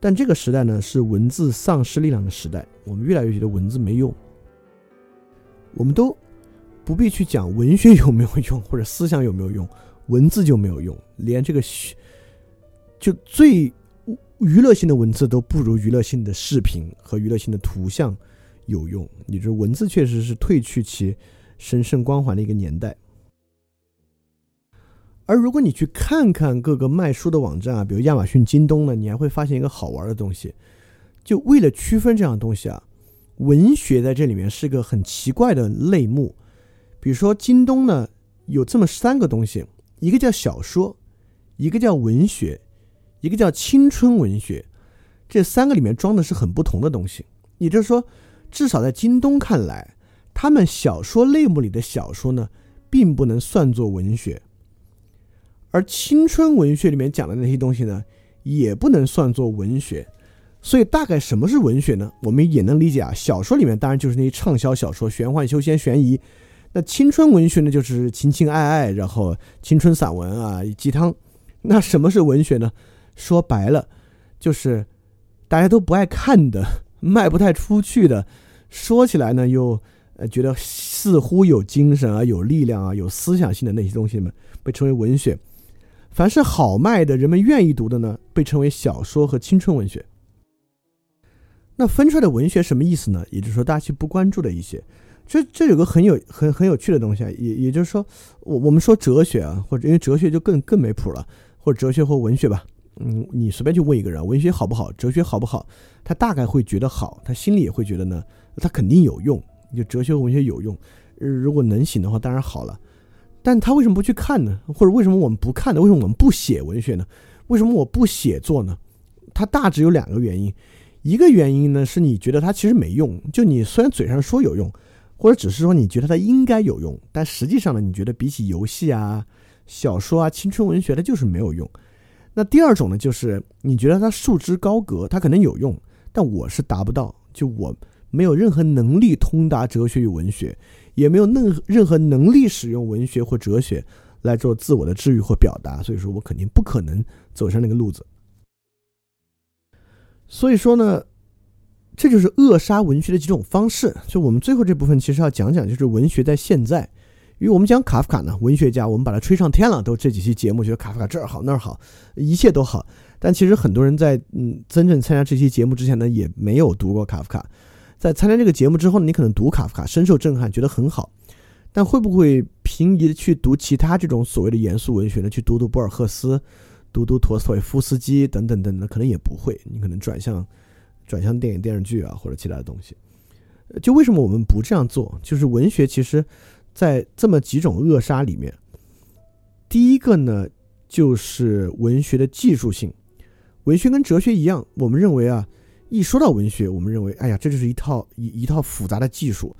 B: 但这个时代呢，是文字丧失力量的时代。我们越来越觉得文字没用，我们都不必去讲文学有没有用或者思想有没有用，文字就没有用。连这个就最娱乐性的文字都不如娱乐性的视频和娱乐性的图像有用。也就是文字确实是褪去其神圣光环的一个年代。而如果你去看看各个卖书的网站啊，比如亚马逊、京东呢，你还会发现一个好玩的东西。就为了区分这样的东西啊，文学在这里面是个很奇怪的类目。比如说京东呢，有这么三个东西：一个叫小说，一个叫文学，一个叫青春文学。这三个里面装的是很不同的东西。也就是说，至少在京东看来，他们小说类目里的小说呢，并不能算作文学。而青春文学里面讲的那些东西呢，也不能算作文学，所以大概什么是文学呢？我们也能理解啊。小说里面当然就是那些畅销小说，玄幻、修仙、悬疑。那青春文学呢，就是情情爱爱，然后青春散文啊，鸡汤。那什么是文学呢？说白了，就是大家都不爱看的，卖不太出去的，说起来呢又呃觉得似乎有精神啊、有力量啊、有思想性的那些东西们，被称为文学。凡是好卖的、人们愿意读的呢，被称为小说和青春文学。那分出来的文学什么意思呢？也就是说，大家去不关注的一些。这这有个很有很很有趣的东西啊，也也就是说，我我们说哲学啊，或者因为哲学就更更没谱了，或者哲学或文学吧。嗯，你随便去问一个人，文学好不好，哲学好不好，他大概会觉得好，他心里也会觉得呢，他肯定有用。就哲学和文学有用，如果能行的话，当然好了。但他为什么不去看呢？或者为什么我们不看呢？为什么我们不写文学呢？为什么我不写作呢？它大致有两个原因。一个原因呢，是你觉得它其实没用，就你虽然嘴上说有用，或者只是说你觉得它应该有用，但实际上呢，你觉得比起游戏啊、小说啊、青春文学，它就是没有用。那第二种呢，就是你觉得它束之高阁，它可能有用，但我是达不到，就我没有任何能力通达哲学与文学，也没有任任何能力使用文学或哲学来做自我的治愈或表达，所以说我肯定不可能走上那个路子。所以说呢，这就是扼杀文学的几种方式。就我们最后这部分其实要讲讲，就是文学在现在。因为我们讲卡夫卡呢，文学家，我们把他吹上天了，都这几期节目觉得卡夫卡这儿好那儿好，一切都好。但其实很多人在嗯真正参加这期节目之前呢，也没有读过卡夫卡。在参加这个节目之后呢，你可能读卡夫卡深受震撼，觉得很好。但会不会平移的去读其他这种所谓的严肃文学呢？去读读博尔赫斯，读读陀思妥耶夫斯基等等等等，可能也不会。你可能转向转向电影电视剧啊，或者其他的东西。就为什么我们不这样做？就是文学其实。在这么几种扼杀里面，第一个呢，就是文学的技术性。文学跟哲学一样，我们认为啊，一说到文学，我们认为，哎呀，这就是一套一一套复杂的技术，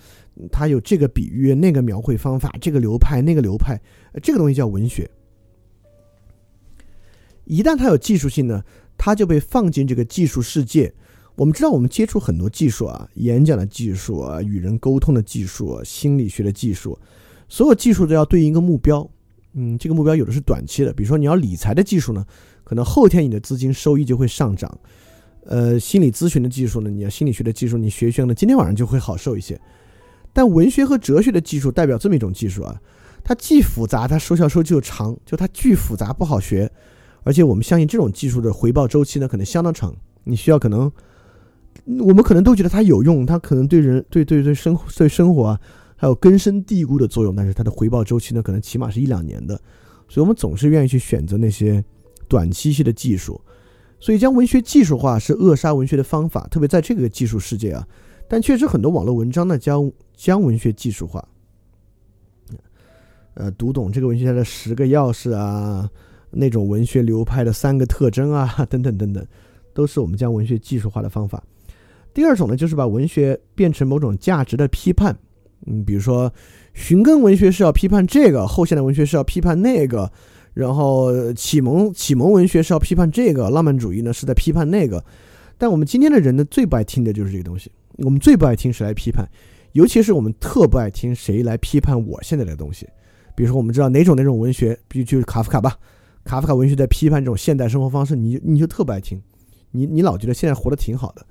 B: 它有这个比喻、那个描绘方法、这个流派、那个流派，这个东西叫文学。一旦它有技术性呢，它就被放进这个技术世界。我们知道，我们接触很多技术啊，演讲的技术啊，与人沟通的技术，心理学的技术，所有技术都要对应一个目标。嗯，这个目标有的是短期的，比如说你要理财的技术呢，可能后天你的资金收益就会上涨。呃，心理咨询的技术呢，你要心理学的技术，你学一学呢，今天晚上就会好受一些。但文学和哲学的技术代表这么一种技术啊，它既复杂，它收效收就长，就它巨复杂不好学，而且我们相信这种技术的回报周期呢，可能相当长，你需要可能。我们可能都觉得它有用，它可能对人、对对对生对生活啊，还有根深蒂固的作用。但是它的回报周期呢，可能起码是一两年的，所以我们总是愿意去选择那些短期性的技术。所以将文学技术化是扼杀文学的方法，特别在这个技术世界啊。但确实很多网络文章呢，将将文学技术化，呃，读懂这个文学家的十个钥匙啊，那种文学流派的三个特征啊，等等等等，都是我们将文学技术化的方法。第二种呢，就是把文学变成某种价值的批判，嗯，比如说，寻根文学是要批判这个，后现代文学是要批判那个，然后启蒙启蒙文学是要批判这个，浪漫主义呢是在批判那个。但我们今天的人呢，最不爱听的就是这个东西。我们最不爱听谁来批判，尤其是我们特不爱听谁来批判我现在的东西。比如说，我们知道哪种哪种文学，比如就是卡夫卡吧，卡夫卡文学在批判这种现代生活方式，你你就特不爱听，你你老觉得现在活得挺好的。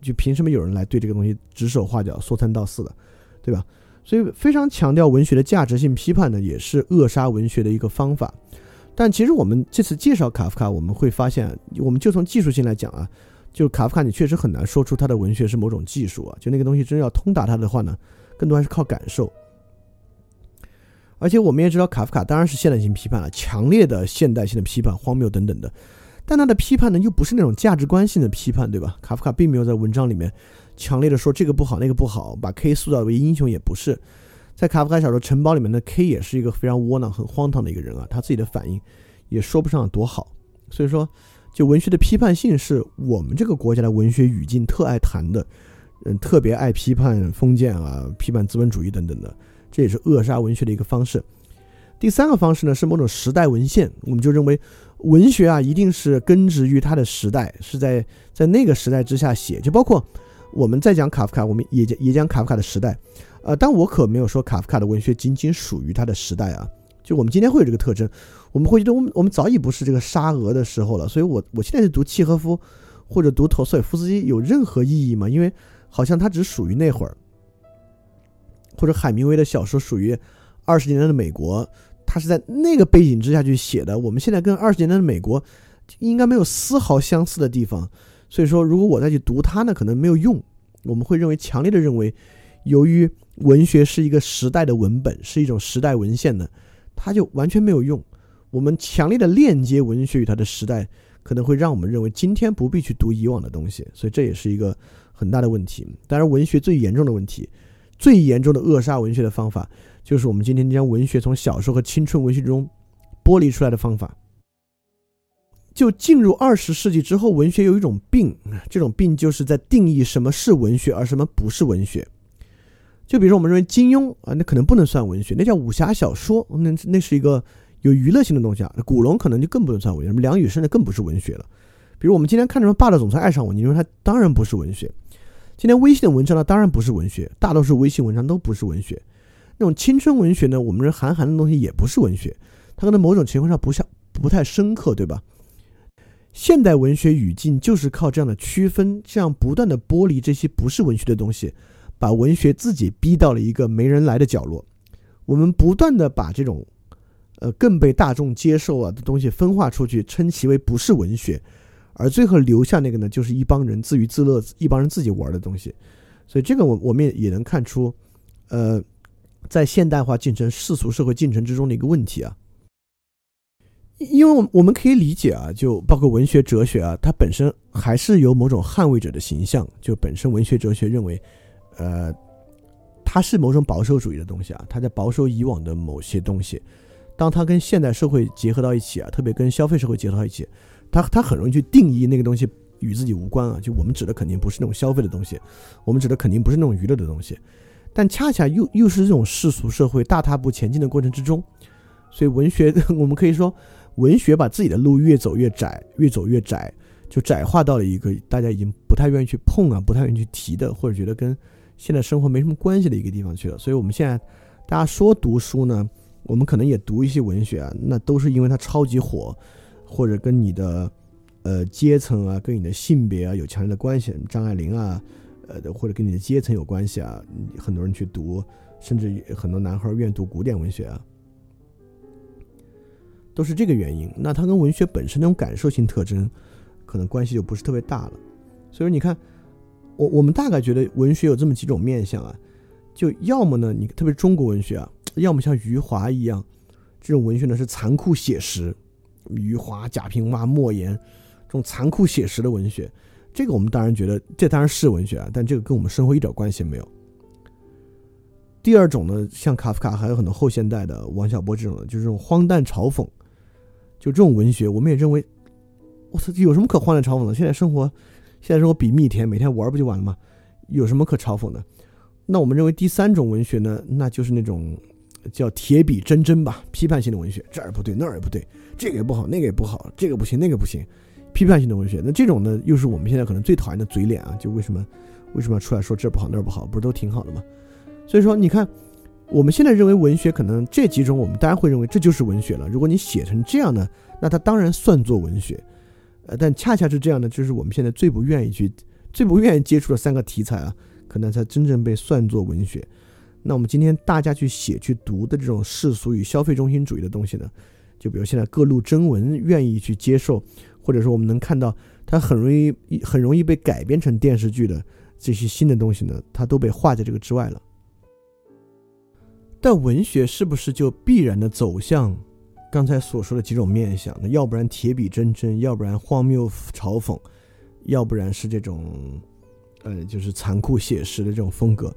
B: 就凭什么有人来对这个东西指手画脚、说三道四的，对吧？所以非常强调文学的价值性批判呢，也是扼杀文学的一个方法。但其实我们这次介绍卡夫卡，我们会发现，我们就从技术性来讲啊，就卡夫卡，你确实很难说出他的文学是某种技术啊。就那个东西真要通达他的话呢，更多还是靠感受。而且我们也知道，卡夫卡当然是现代性批判了，强烈的现代性的批判，荒谬等等的。但他的批判呢，又不是那种价值观性的批判，对吧？卡夫卡并没有在文章里面强烈的说这个不好那个不好，把 K 塑造为英雄也不是。在卡夫卡小说《城堡》里面的 K 也是一个非常窝囊、很荒唐的一个人啊，他自己的反应也说不上多好。所以说，就文学的批判性是我们这个国家的文学语境特爱谈的，嗯，特别爱批判封建啊，批判资本主义等等的，这也是扼杀文学的一个方式。第三个方式呢，是某种时代文献，我们就认为。文学啊，一定是根植于它的时代，是在在那个时代之下写。就包括我们在讲卡夫卡，我们也讲也讲卡夫卡的时代。呃，但我可没有说卡夫卡的文学仅仅属于他的时代啊。就我们今天会有这个特征，我们会觉得我们我们早已不是这个沙俄的时候了。所以，我我现在是读契诃夫或者读陀思夫斯基有任何意义吗？因为好像他只属于那会儿，或者海明威的小说属于二十年代的美国。他是在那个背景之下去写的。我们现在跟二十年代的美国应该没有丝毫相似的地方，所以说如果我再去读它呢，可能没有用。我们会认为强烈的认为，由于文学是一个时代的文本，是一种时代文献呢，它就完全没有用。我们强烈的链接文学与它的时代，可能会让我们认为今天不必去读以往的东西，所以这也是一个很大的问题。当然，文学最严重的问题，最严重的扼杀文学的方法。就是我们今天将文学从小说和青春文学中剥离出来的方法。就进入二十世纪之后，文学有一种病，这种病就是在定义什么是文学，而什么不是文学。就比如说，我们认为金庸啊，那可能不能算文学，那叫武侠小说，那那是一个有娱乐性的东西啊，古龙可能就更不能算文学，什么梁羽生的更不是文学了。比如我们今天看什么《霸道总裁爱上我》，你说它当然不是文学。今天微信的文章呢，当然不是文学，大多数微信文章都不是文学。那种青春文学呢，我们这韩寒的东西也不是文学，它可能某种情况下不像不太深刻，对吧？现代文学语境就是靠这样的区分，这样不断的剥离这些不是文学的东西，把文学自己逼到了一个没人来的角落。我们不断的把这种，呃，更被大众接受啊的东西分化出去，称其为不是文学，而最后留下那个呢，就是一帮人自娱自乐，一帮人自己玩的东西。所以这个我我们也也能看出，呃，在现代化进程、世俗社会进程之中的一个问题啊。因为我们可以理解啊，就包括文学哲学啊，它本身还是有某种捍卫者的形象。就本身文学哲学认为，呃，它是某种保守主义的东西啊，它在保守以往的某些东西。当它跟现代社会结合到一起啊，特别跟消费社会结合到一起，它它很容易去定义那个东西与自己无关啊。就我们指的肯定不是那种消费的东西，我们指的肯定不是那种娱乐的东西，但恰恰又又是这种世俗社会大踏步前进的过程之中，所以文学 我们可以说。文学把自己的路越走越窄，越走越窄，就窄化到了一个大家已经不太愿意去碰啊，不太愿意去提的，或者觉得跟现在生活没什么关系的一个地方去了。所以，我们现在大家说读书呢，我们可能也读一些文学啊，那都是因为它超级火，或者跟你的呃阶层啊，跟你的性别啊有强烈的关系。张爱玲啊，呃，或者跟你的阶层有关系啊，很多人去读，甚至很多男孩愿意读古典文学啊。都是这个原因，那它跟文学本身那种感受性特征，可能关系就不是特别大了。所以说，你看，我我们大概觉得文学有这么几种面相啊，就要么呢，你特别中国文学啊，要么像余华一样，这种文学呢是残酷写实，余华、贾平凹、莫言这种残酷写实的文学，这个我们当然觉得这当然是文学啊，但这个跟我们生活一点关系没有。第二种呢，像卡夫卡，还有很多后现代的王小波这种的，就是这种荒诞嘲讽。就这种文学，我们也认为，我操，有什么可荒诞嘲讽的？现在生活，现在生活比蜜甜，每天玩不就完了吗？有什么可嘲讽的？那我们认为第三种文学呢，那就是那种叫铁笔铮铮吧，批判性的文学，这儿不对，那儿也不对，这个也不好，那个也不好，这个不行，那个不行，批判性的文学。那这种呢，又是我们现在可能最讨厌的嘴脸啊！就为什么为什么要出来说这儿不好那儿不好？不是都挺好的吗？所以说，你看。我们现在认为文学可能这几种，我们当然会认为这就是文学了。如果你写成这样呢，那它当然算作文学。呃，但恰恰是这样的，就是我们现在最不愿意去、最不愿意接触的三个题材啊，可能才真正被算作文学。那我们今天大家去写、去读的这种世俗与消费中心主义的东西呢，就比如现在各路征文愿意去接受，或者说我们能看到它很容易、很容易被改编成电视剧的这些新的东西呢，它都被划在这个之外了。但文学是不是就必然的走向刚才所说的几种面相？那要不然铁笔铮铮，要不然荒谬嘲讽，要不然是这种，呃，就是残酷写实的这种风格，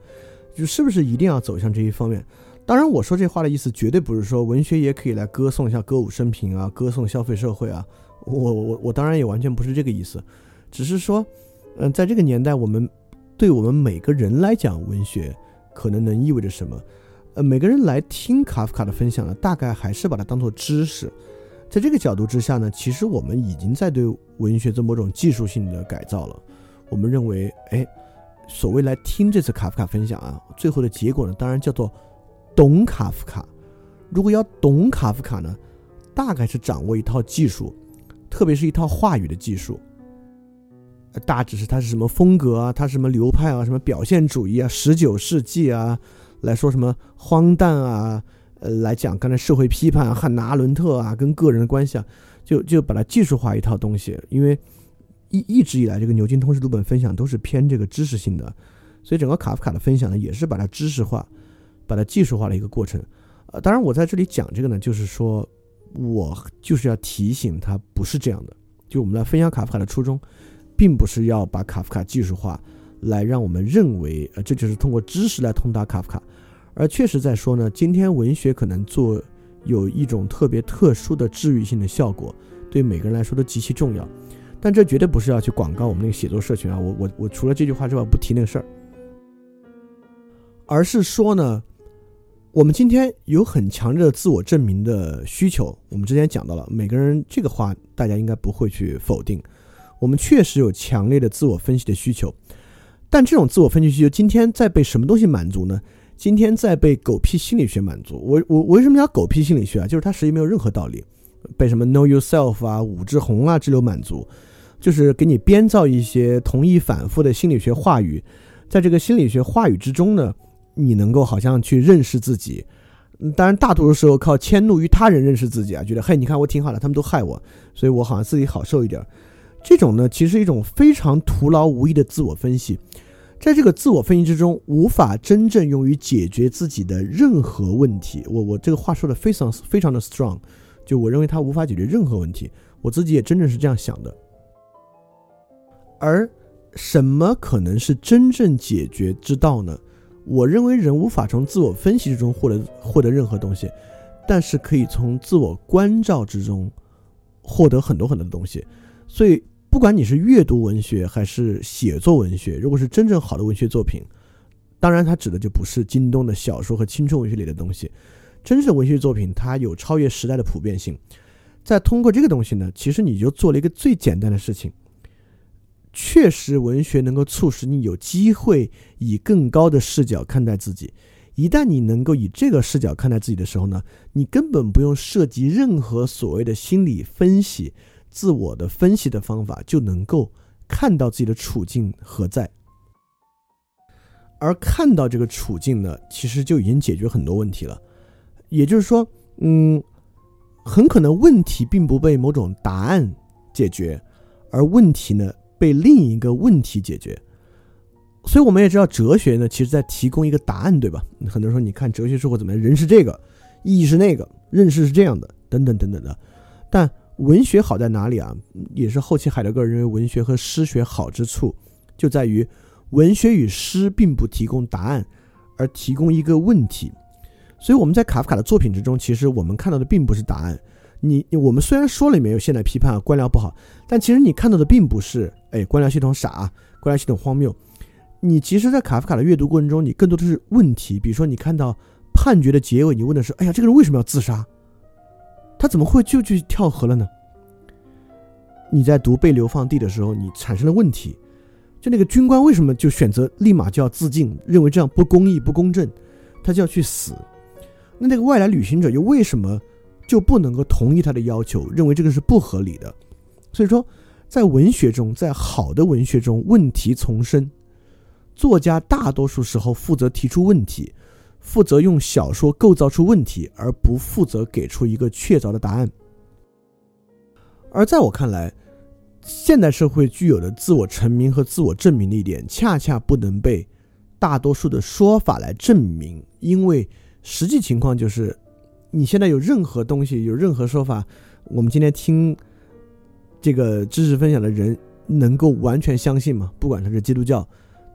B: 就是不是一定要走向这一方面？当然，我说这话的意思绝对不是说文学也可以来歌颂一下歌舞升平啊，歌颂消费社会啊。我我我当然也完全不是这个意思，只是说，嗯，在这个年代，我们对我们每个人来讲，文学可能能意味着什么？呃，每个人来听卡夫卡的分享呢，大概还是把它当做知识。在这个角度之下呢，其实我们已经在对文学做某种技术性的改造了。我们认为，哎，所谓来听这次卡夫卡分享啊，最后的结果呢，当然叫做懂卡夫卡。如果要懂卡夫卡呢，大概是掌握一套技术，特别是一套话语的技术。大致是他是什么风格啊，他什么流派啊，什么表现主义啊，十九世纪啊。来说什么荒诞啊？呃，来讲刚才社会批判汉娜·阿伦特啊，跟个人的关系啊，就就把它技术化一套东西。因为一一直以来，这个牛津通识读本分享都是偏这个知识性的，所以整个卡夫卡的分享呢，也是把它知识化、把它技术化的一个过程。呃，当然我在这里讲这个呢，就是说我就是要提醒他不是这样的。就我们来分享卡夫卡的初衷，并不是要把卡夫卡技术化。来让我们认为，呃，这就是通过知识来通达卡夫卡，而确实在说呢，今天文学可能做有一种特别特殊的治愈性的效果，对每个人来说都极其重要。但这绝对不是要去广告我们那个写作社群啊，我我我除了这句话之外不提那个事儿，而是说呢，我们今天有很强烈的自我证明的需求，我们之前讲到了，每个人这个话大家应该不会去否定。我们确实有强烈的自我分析的需求，但这种自我分析需求今天在被什么东西满足呢？今天在被狗屁心理学满足。我我为什么叫狗屁心理学啊？就是它实际没有任何道理，被什么 Know Yourself 啊、武志红啊之流满足，就是给你编造一些同义反复的心理学话语，在这个心理学话语之中呢。你能够好像去认识自己，当然大多数时候靠迁怒于他人认识自己啊，觉得嘿，你看我挺好的，他们都害我，所以我好像自己好受一点。这种呢，其实一种非常徒劳无益的自我分析，在这个自我分析之中，无法真正用于解决自己的任何问题。我我这个话说的非常非常的 strong，就我认为它无法解决任何问题，我自己也真正是这样想的。而什么可能是真正解决之道呢？我认为人无法从自我分析之中获得获得任何东西，但是可以从自我关照之中获得很多很多的东西。所以，不管你是阅读文学还是写作文学，如果是真正好的文学作品，当然它指的就不是京东的小说和青春文学里的东西。真正文学作品，它有超越时代的普遍性。在通过这个东西呢，其实你就做了一个最简单的事情。确实，文学能够促使你有机会以更高的视角看待自己。一旦你能够以这个视角看待自己的时候呢，你根本不用涉及任何所谓的心理分析、自我的分析的方法，就能够看到自己的处境何在。而看到这个处境呢，其实就已经解决很多问题了。也就是说，嗯，很可能问题并不被某种答案解决，而问题呢？被另一个问题解决，所以我们也知道，哲学呢，其实在提供一个答案，对吧？很多人说，你看哲学生活怎么样？人是这个，意义是那个，认识是这样的，等等等等的。但文学好在哪里啊？也是后期海德格尔认为文学和诗学好之处，就在于文学与诗并不提供答案，而提供一个问题。所以我们在卡夫卡的作品之中，其实我们看到的并不是答案。你我们虽然说里面有现代批判啊官僚不好，但其实你看到的并不是哎官僚系统傻，官僚系统荒谬。你其实，在卡夫卡的阅读过程中，你更多的是问题。比如说，你看到判决的结尾，你问的是：哎呀，这个人为什么要自杀？他怎么会就去跳河了呢？你在读《被流放地》的时候，你产生了问题：就那个军官为什么就选择立马就要自尽，认为这样不公义、不公正，他就要去死？那那个外来旅行者又为什么？就不能够同意他的要求，认为这个是不合理的。所以说，在文学中，在好的文学中，问题丛生，作家大多数时候负责提出问题，负责用小说构造出问题，而不负责给出一个确凿的答案。而在我看来，现代社会具有的自我成名和自我证明的一点，恰恰不能被大多数的说法来证明，因为实际情况就是。你现在有任何东西，有任何说法，我们今天听这个知识分享的人能够完全相信吗？不管他是基督教，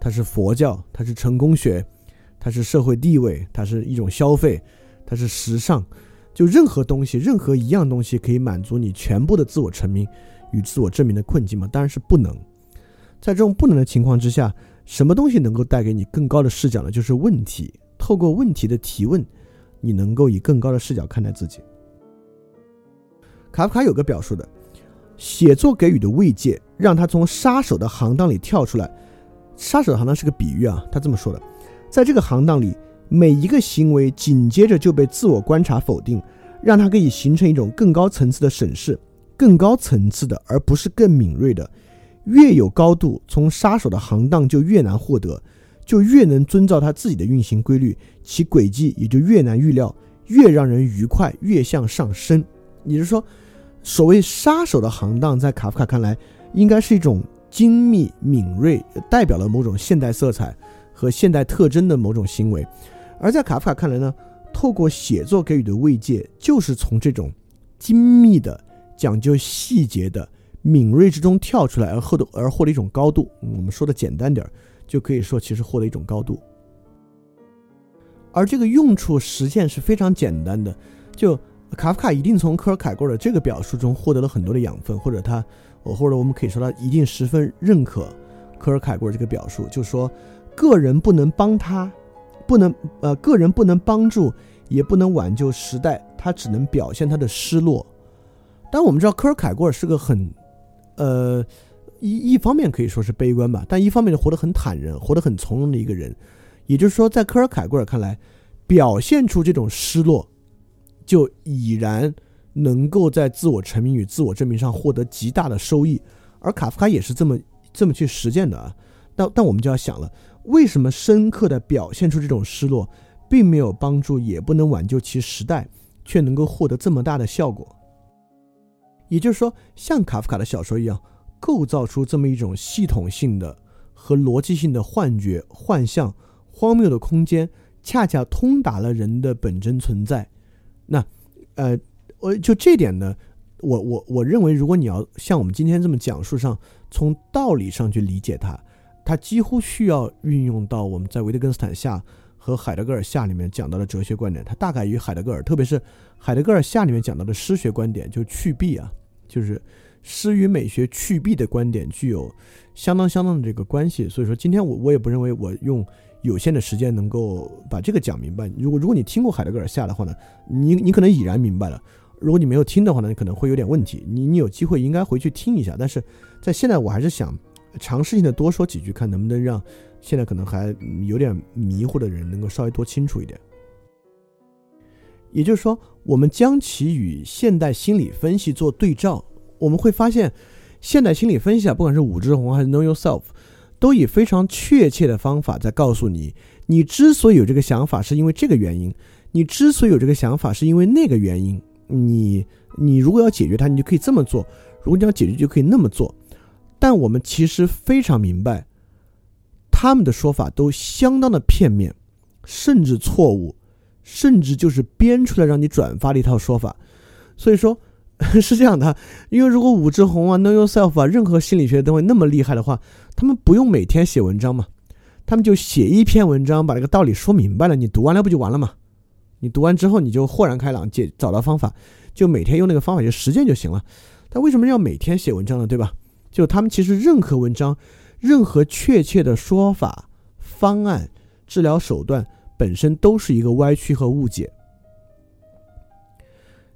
B: 他是佛教，他是成功学，它是社会地位，它是一种消费，它是时尚，就任何东西，任何一样东西可以满足你全部的自我成名与自我证明的困境吗？当然是不能。在这种不能的情况之下，什么东西能够带给你更高的视角呢？就是问题，透过问题的提问。你能够以更高的视角看待自己。卡夫卡有个表述的，写作给予的慰藉，让他从杀手的行当里跳出来。杀手的行当是个比喻啊，他这么说的，在这个行当里，每一个行为紧接着就被自我观察否定，让他可以形成一种更高层次的审视，更高层次的，而不是更敏锐的。越有高度，从杀手的行当就越难获得。就越能遵照他自己的运行规律，其轨迹也就越难预料，越让人愉快，越向上升。也就是说，所谓杀手的行当，在卡夫卡看来，应该是一种精密敏锐，代表了某种现代色彩和现代特征的某种行为。而在卡夫卡看来呢，透过写作给予的慰藉，就是从这种精密的、讲究细节的敏锐之中跳出来，而获得而获得一种高度。我们说的简单点儿。就可以说，其实获得一种高度，而这个用处实现是非常简单的。就卡夫卡一定从科尔凯郭尔这个表述中获得了很多的养分，或者他，或者我们可以说他一定十分认可科尔凯郭尔这个表述，就说个人不能帮他不能呃个人不能帮助，也不能挽救时代，他只能表现他的失落。但我们知道科尔凯郭尔是个很呃一一方面可以说是悲观吧，但一方面就活得很坦然，活得很从容的一个人。也就是说，在科尔凯郭尔看来，表现出这种失落，就已然能够在自我成名与自我证明上获得极大的收益。而卡夫卡也是这么这么去实践的啊。但但我们就要想了，为什么深刻的表现出这种失落，并没有帮助，也不能挽救其时代，却能够获得这么大的效果？也就是说，像卡夫卡的小说一样，构造出这么一种系统性的和逻辑性的幻觉、幻象。荒谬的空间恰恰通达了人的本真存在。那，呃，我就这点呢，我我我认为，如果你要像我们今天这么讲述上，从道理上去理解它，它几乎需要运用到我们在维特根斯坦下和海德格尔下里面讲到的哲学观点。它大概与海德格尔，特别是海德格尔下里面讲到的诗学观点，就去弊啊，就是诗与美学去弊的观点，具有相当相当的这个关系。所以说，今天我我也不认为我用。有限的时间能够把这个讲明白。如果如果你听过海德格尔下的话呢，你你可能已然明白了。如果你没有听的话呢，你可能会有点问题。你你有机会应该回去听一下。但是在现在，我还是想尝试性的多说几句，看能不能让现在可能还有点迷糊的人能够稍微多清楚一点。也就是说，我们将其与现代心理分析做对照，我们会发现，现代心理分析啊，不管是武志红还是 Know Yourself。都以非常确切的方法在告诉你，你之所以有这个想法，是因为这个原因；你之所以有这个想法，是因为那个原因。你你如果要解决它，你就可以这么做；如果你要解决，就可以那么做。但我们其实非常明白，他们的说法都相当的片面，甚至错误，甚至就是编出来让你转发的一套说法。所以说。是这样的，因为如果武志红啊、Know Yourself 啊，任何心理学都会那么厉害的话，他们不用每天写文章嘛，他们就写一篇文章，把这个道理说明白了，你读完了不就完了吗？你读完之后，你就豁然开朗，解找到方法，就每天用那个方法去实践就行了。他为什么要每天写文章呢？对吧？就他们其实任何文章、任何确切的说法、方案、治疗手段本身都是一个歪曲和误解。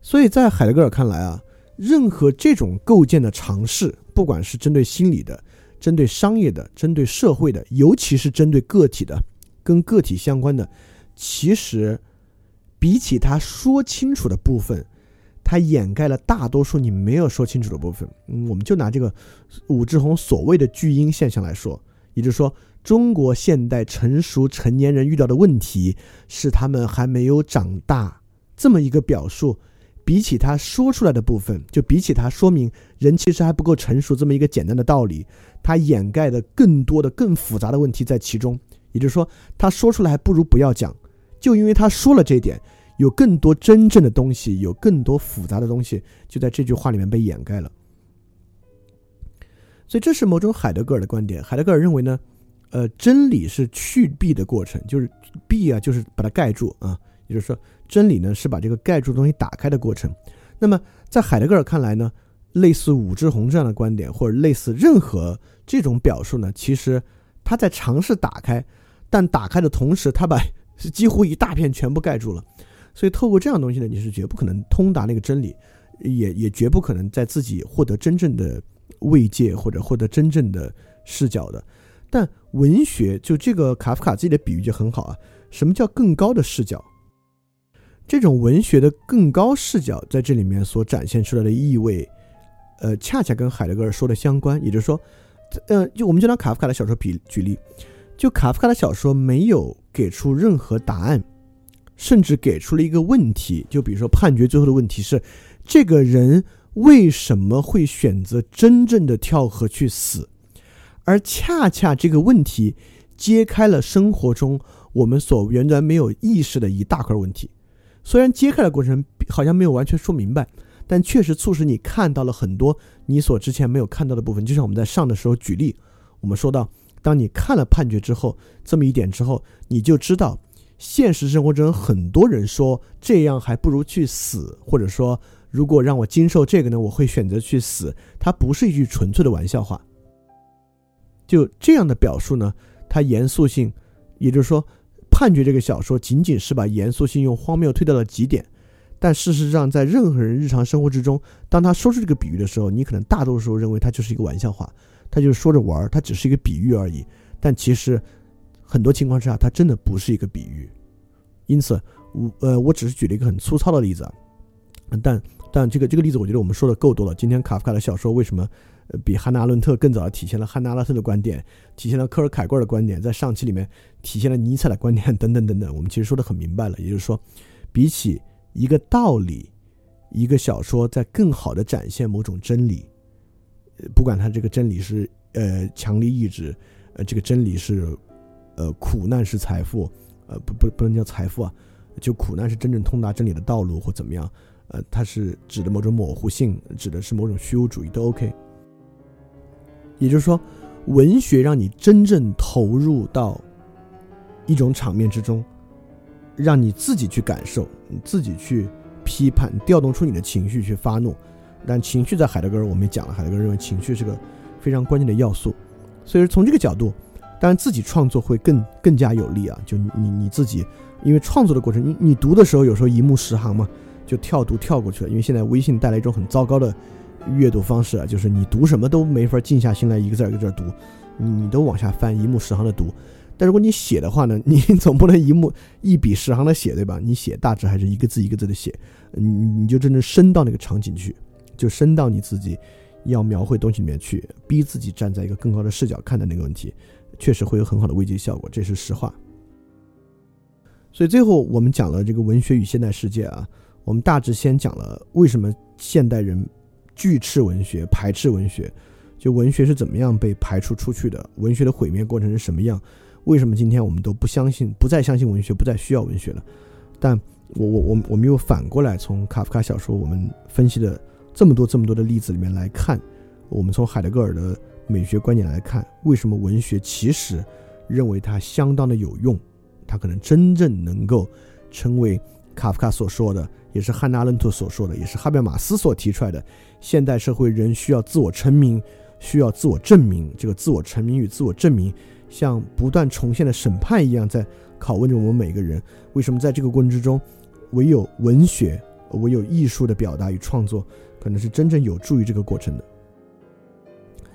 B: 所以在海德格尔看来啊，任何这种构建的尝试，不管是针对心理的、针对商业的、针对社会的，尤其是针对个体的、跟个体相关的，其实比起他说清楚的部分，他掩盖了大多数你没有说清楚的部分。嗯，我们就拿这个武志红所谓的巨婴现象来说，也就是说，中国现代成熟成年人遇到的问题是他们还没有长大这么一个表述。比起他说出来的部分，就比起他说明人其实还不够成熟这么一个简单的道理，他掩盖的更多的、更复杂的问题在其中。也就是说，他说出来还不如不要讲，就因为他说了这一点，有更多真正的东西，有更多复杂的东西就在这句话里面被掩盖了。所以这是某种海德格尔的观点。海德格尔认为呢，呃，真理是去蔽的过程，就是蔽啊，就是把它盖住啊，也就是说。真理呢是把这个盖住的东西打开的过程。那么在海德格尔看来呢，类似武志红这样的观点，或者类似任何这种表述呢，其实他在尝试打开，但打开的同时，他把 几乎一大片全部盖住了。所以透过这样东西呢，你是绝不可能通达那个真理，也也绝不可能在自己获得真正的慰藉或者获得真正的视角的。但文学就这个卡夫卡自己的比喻就很好啊，什么叫更高的视角？这种文学的更高视角在这里面所展现出来的意味，呃，恰恰跟海德格尔说的相关。也就是说，呃，就我们就拿卡夫卡的小说比举例，就卡夫卡的小说没有给出任何答案，甚至给出了一个问题。就比如说判决最后的问题是，这个人为什么会选择真正的跳河去死？而恰恰这个问题揭开了生活中我们所原来没有意识的一大块问题。虽然揭开的过程好像没有完全说明白，但确实促使你看到了很多你所之前没有看到的部分。就像我们在上的时候举例，我们说到，当你看了判决之后，这么一点之后，你就知道，现实生活中很多人说这样还不如去死，或者说如果让我经受这个呢，我会选择去死。它不是一句纯粹的玩笑话。就这样的表述呢，它严肃性，也就是说。判决这个小说仅仅是把严肃性用荒谬推到了极点，但事实上，在任何人日常生活之中，当他说出这个比喻的时候，你可能大多数时候认为他就是一个玩笑话，他就是说着玩儿，他只是一个比喻而已。但其实很多情况之下，它真的不是一个比喻。因此，我呃，我只是举了一个很粗糙的例子啊，但但这个这个例子，我觉得我们说的够多了。今天卡夫卡的小说为什么比汉娜·阿伦特更早的体现了汉娜·阿伦特的观点，体现了科尔凯怪的观点，在上期里面体现了尼采的观点 等等等等，我们其实说的很明白了。也就是说，比起一个道理，一个小说在更好的展现某种真理，不管它这个真理是呃强力意志，呃这个真理是呃苦难是财富。呃，不不不能叫财富啊，就苦难是真正通达真理的道路或怎么样？呃，它是指的某种模糊性，指的是某种虚无主义都 OK。也就是说，文学让你真正投入到一种场面之中，让你自己去感受，你自己去批判，调动出你的情绪去发怒。但情绪在海德格尔我们也讲了，海德格尔认为情绪是个非常关键的要素，所以说从这个角度。当然，自己创作会更更加有利啊！就你你自己，因为创作的过程，你你读的时候有时候一目十行嘛，就跳读跳过去了。因为现在微信带来一种很糟糕的阅读方式啊，就是你读什么都没法静下心来一个字一个字读，你都往下翻，一目十行的读。但如果你写的话呢，你总不能一目一笔十行的写，对吧？你写大致还是一个字一个字的写，你你就真正深到那个场景去，就深到你自己要描绘东西里面去，逼自己站在一个更高的视角看待那个问题。确实会有很好的慰藉效果，这是实话。所以最后我们讲了这个文学与现代世界啊，我们大致先讲了为什么现代人拒斥文学、排斥文学，就文学是怎么样被排除出去的，文学的毁灭过程是什么样？为什么今天我们都不相信、不再相信文学、不再需要文学了？但我我我我们又反过来从卡夫卡小说我们分析的这么多这么多的例子里面来看，我们从海德格尔的。美学观点来看，为什么文学其实认为它相当的有用？它可能真正能够成为卡夫卡所说的，也是汉娜·阿伦特所说的，也是哈贝马斯所提出来的：现代社会人需要自我成名，需要自我证明。这个自我成名与自我证明，像不断重现的审判一样，在拷问着我们每个人。为什么在这个过程之中，唯有文学，唯有艺术的表达与创作，可能是真正有助于这个过程的？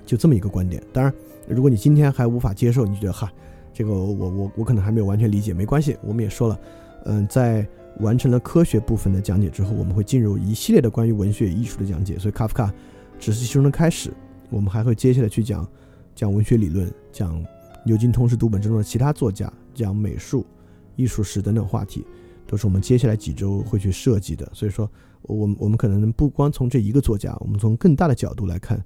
B: 就这么一个观点，当然，如果你今天还无法接受，你觉得哈，这个我我我可能还没有完全理解，没关系，我们也说了，嗯，在完成了科学部分的讲解之后，我们会进入一系列的关于文学艺术的讲解，所以卡夫卡只是其中的开始，我们还会接下来去讲讲文学理论，讲牛津通识读本之中的其他作家，讲美术、艺术史等等话题，都是我们接下来几周会去设计的，所以说，我我们可能不光从这一个作家，我们从更大的角度来看。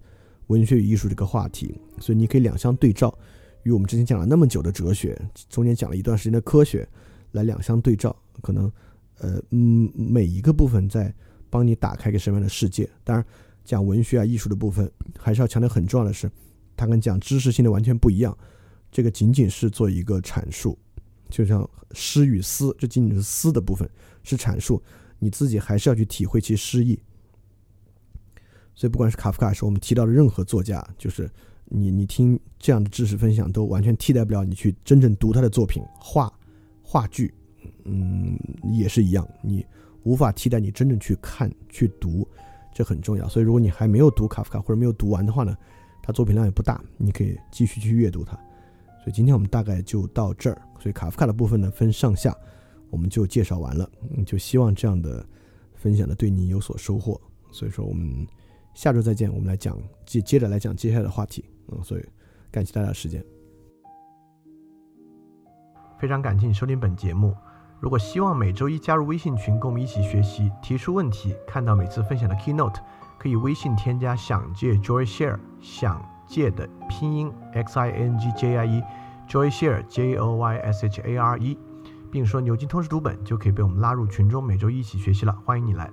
B: 文学与艺术这个话题，所以你可以两相对照，与我们之前讲了那么久的哲学，中间讲了一段时间的科学，来两相对照，可能，呃，嗯，每一个部分在帮你打开一个什么样的世界。当然，讲文学啊、艺术的部分，还是要强调很重要的是，它跟讲知识性的完全不一样。这个仅仅是做一个阐述，就像诗与思，这仅仅是思的部分，是阐述，你自己还是要去体会其诗意。所以，不管是卡夫卡，是我们提到的任何作家，就是你，你听这样的知识分享，都完全替代不了你去真正读他的作品，话、话剧，嗯，也是一样，你无法替代你真正去看、去读，这很重要。所以，如果你还没有读卡夫卡，或者没有读完的话呢，他作品量也不大，你可以继续去阅读它。所以，今天我们大概就到这儿。所以，卡夫卡的部分呢，分上下，我们就介绍完了。嗯，就希望这样的分享呢，对你有所收获。所以说，我们。下周再见，我们来讲接接着来讲接下来的话题。嗯，所以感谢大家的时间，
A: 非常感谢你收听本节目。如果希望每周一加入微信群，跟我们一起学习，提出问题，看到每次分享的 keynote，可以微信添加“想借 Joy Share”，想借的拼音 x i n g j i e，Joy Share j o y s h a r e，并说牛津通识读本，就可以被我们拉入群中，每周一起学习了。欢迎你来。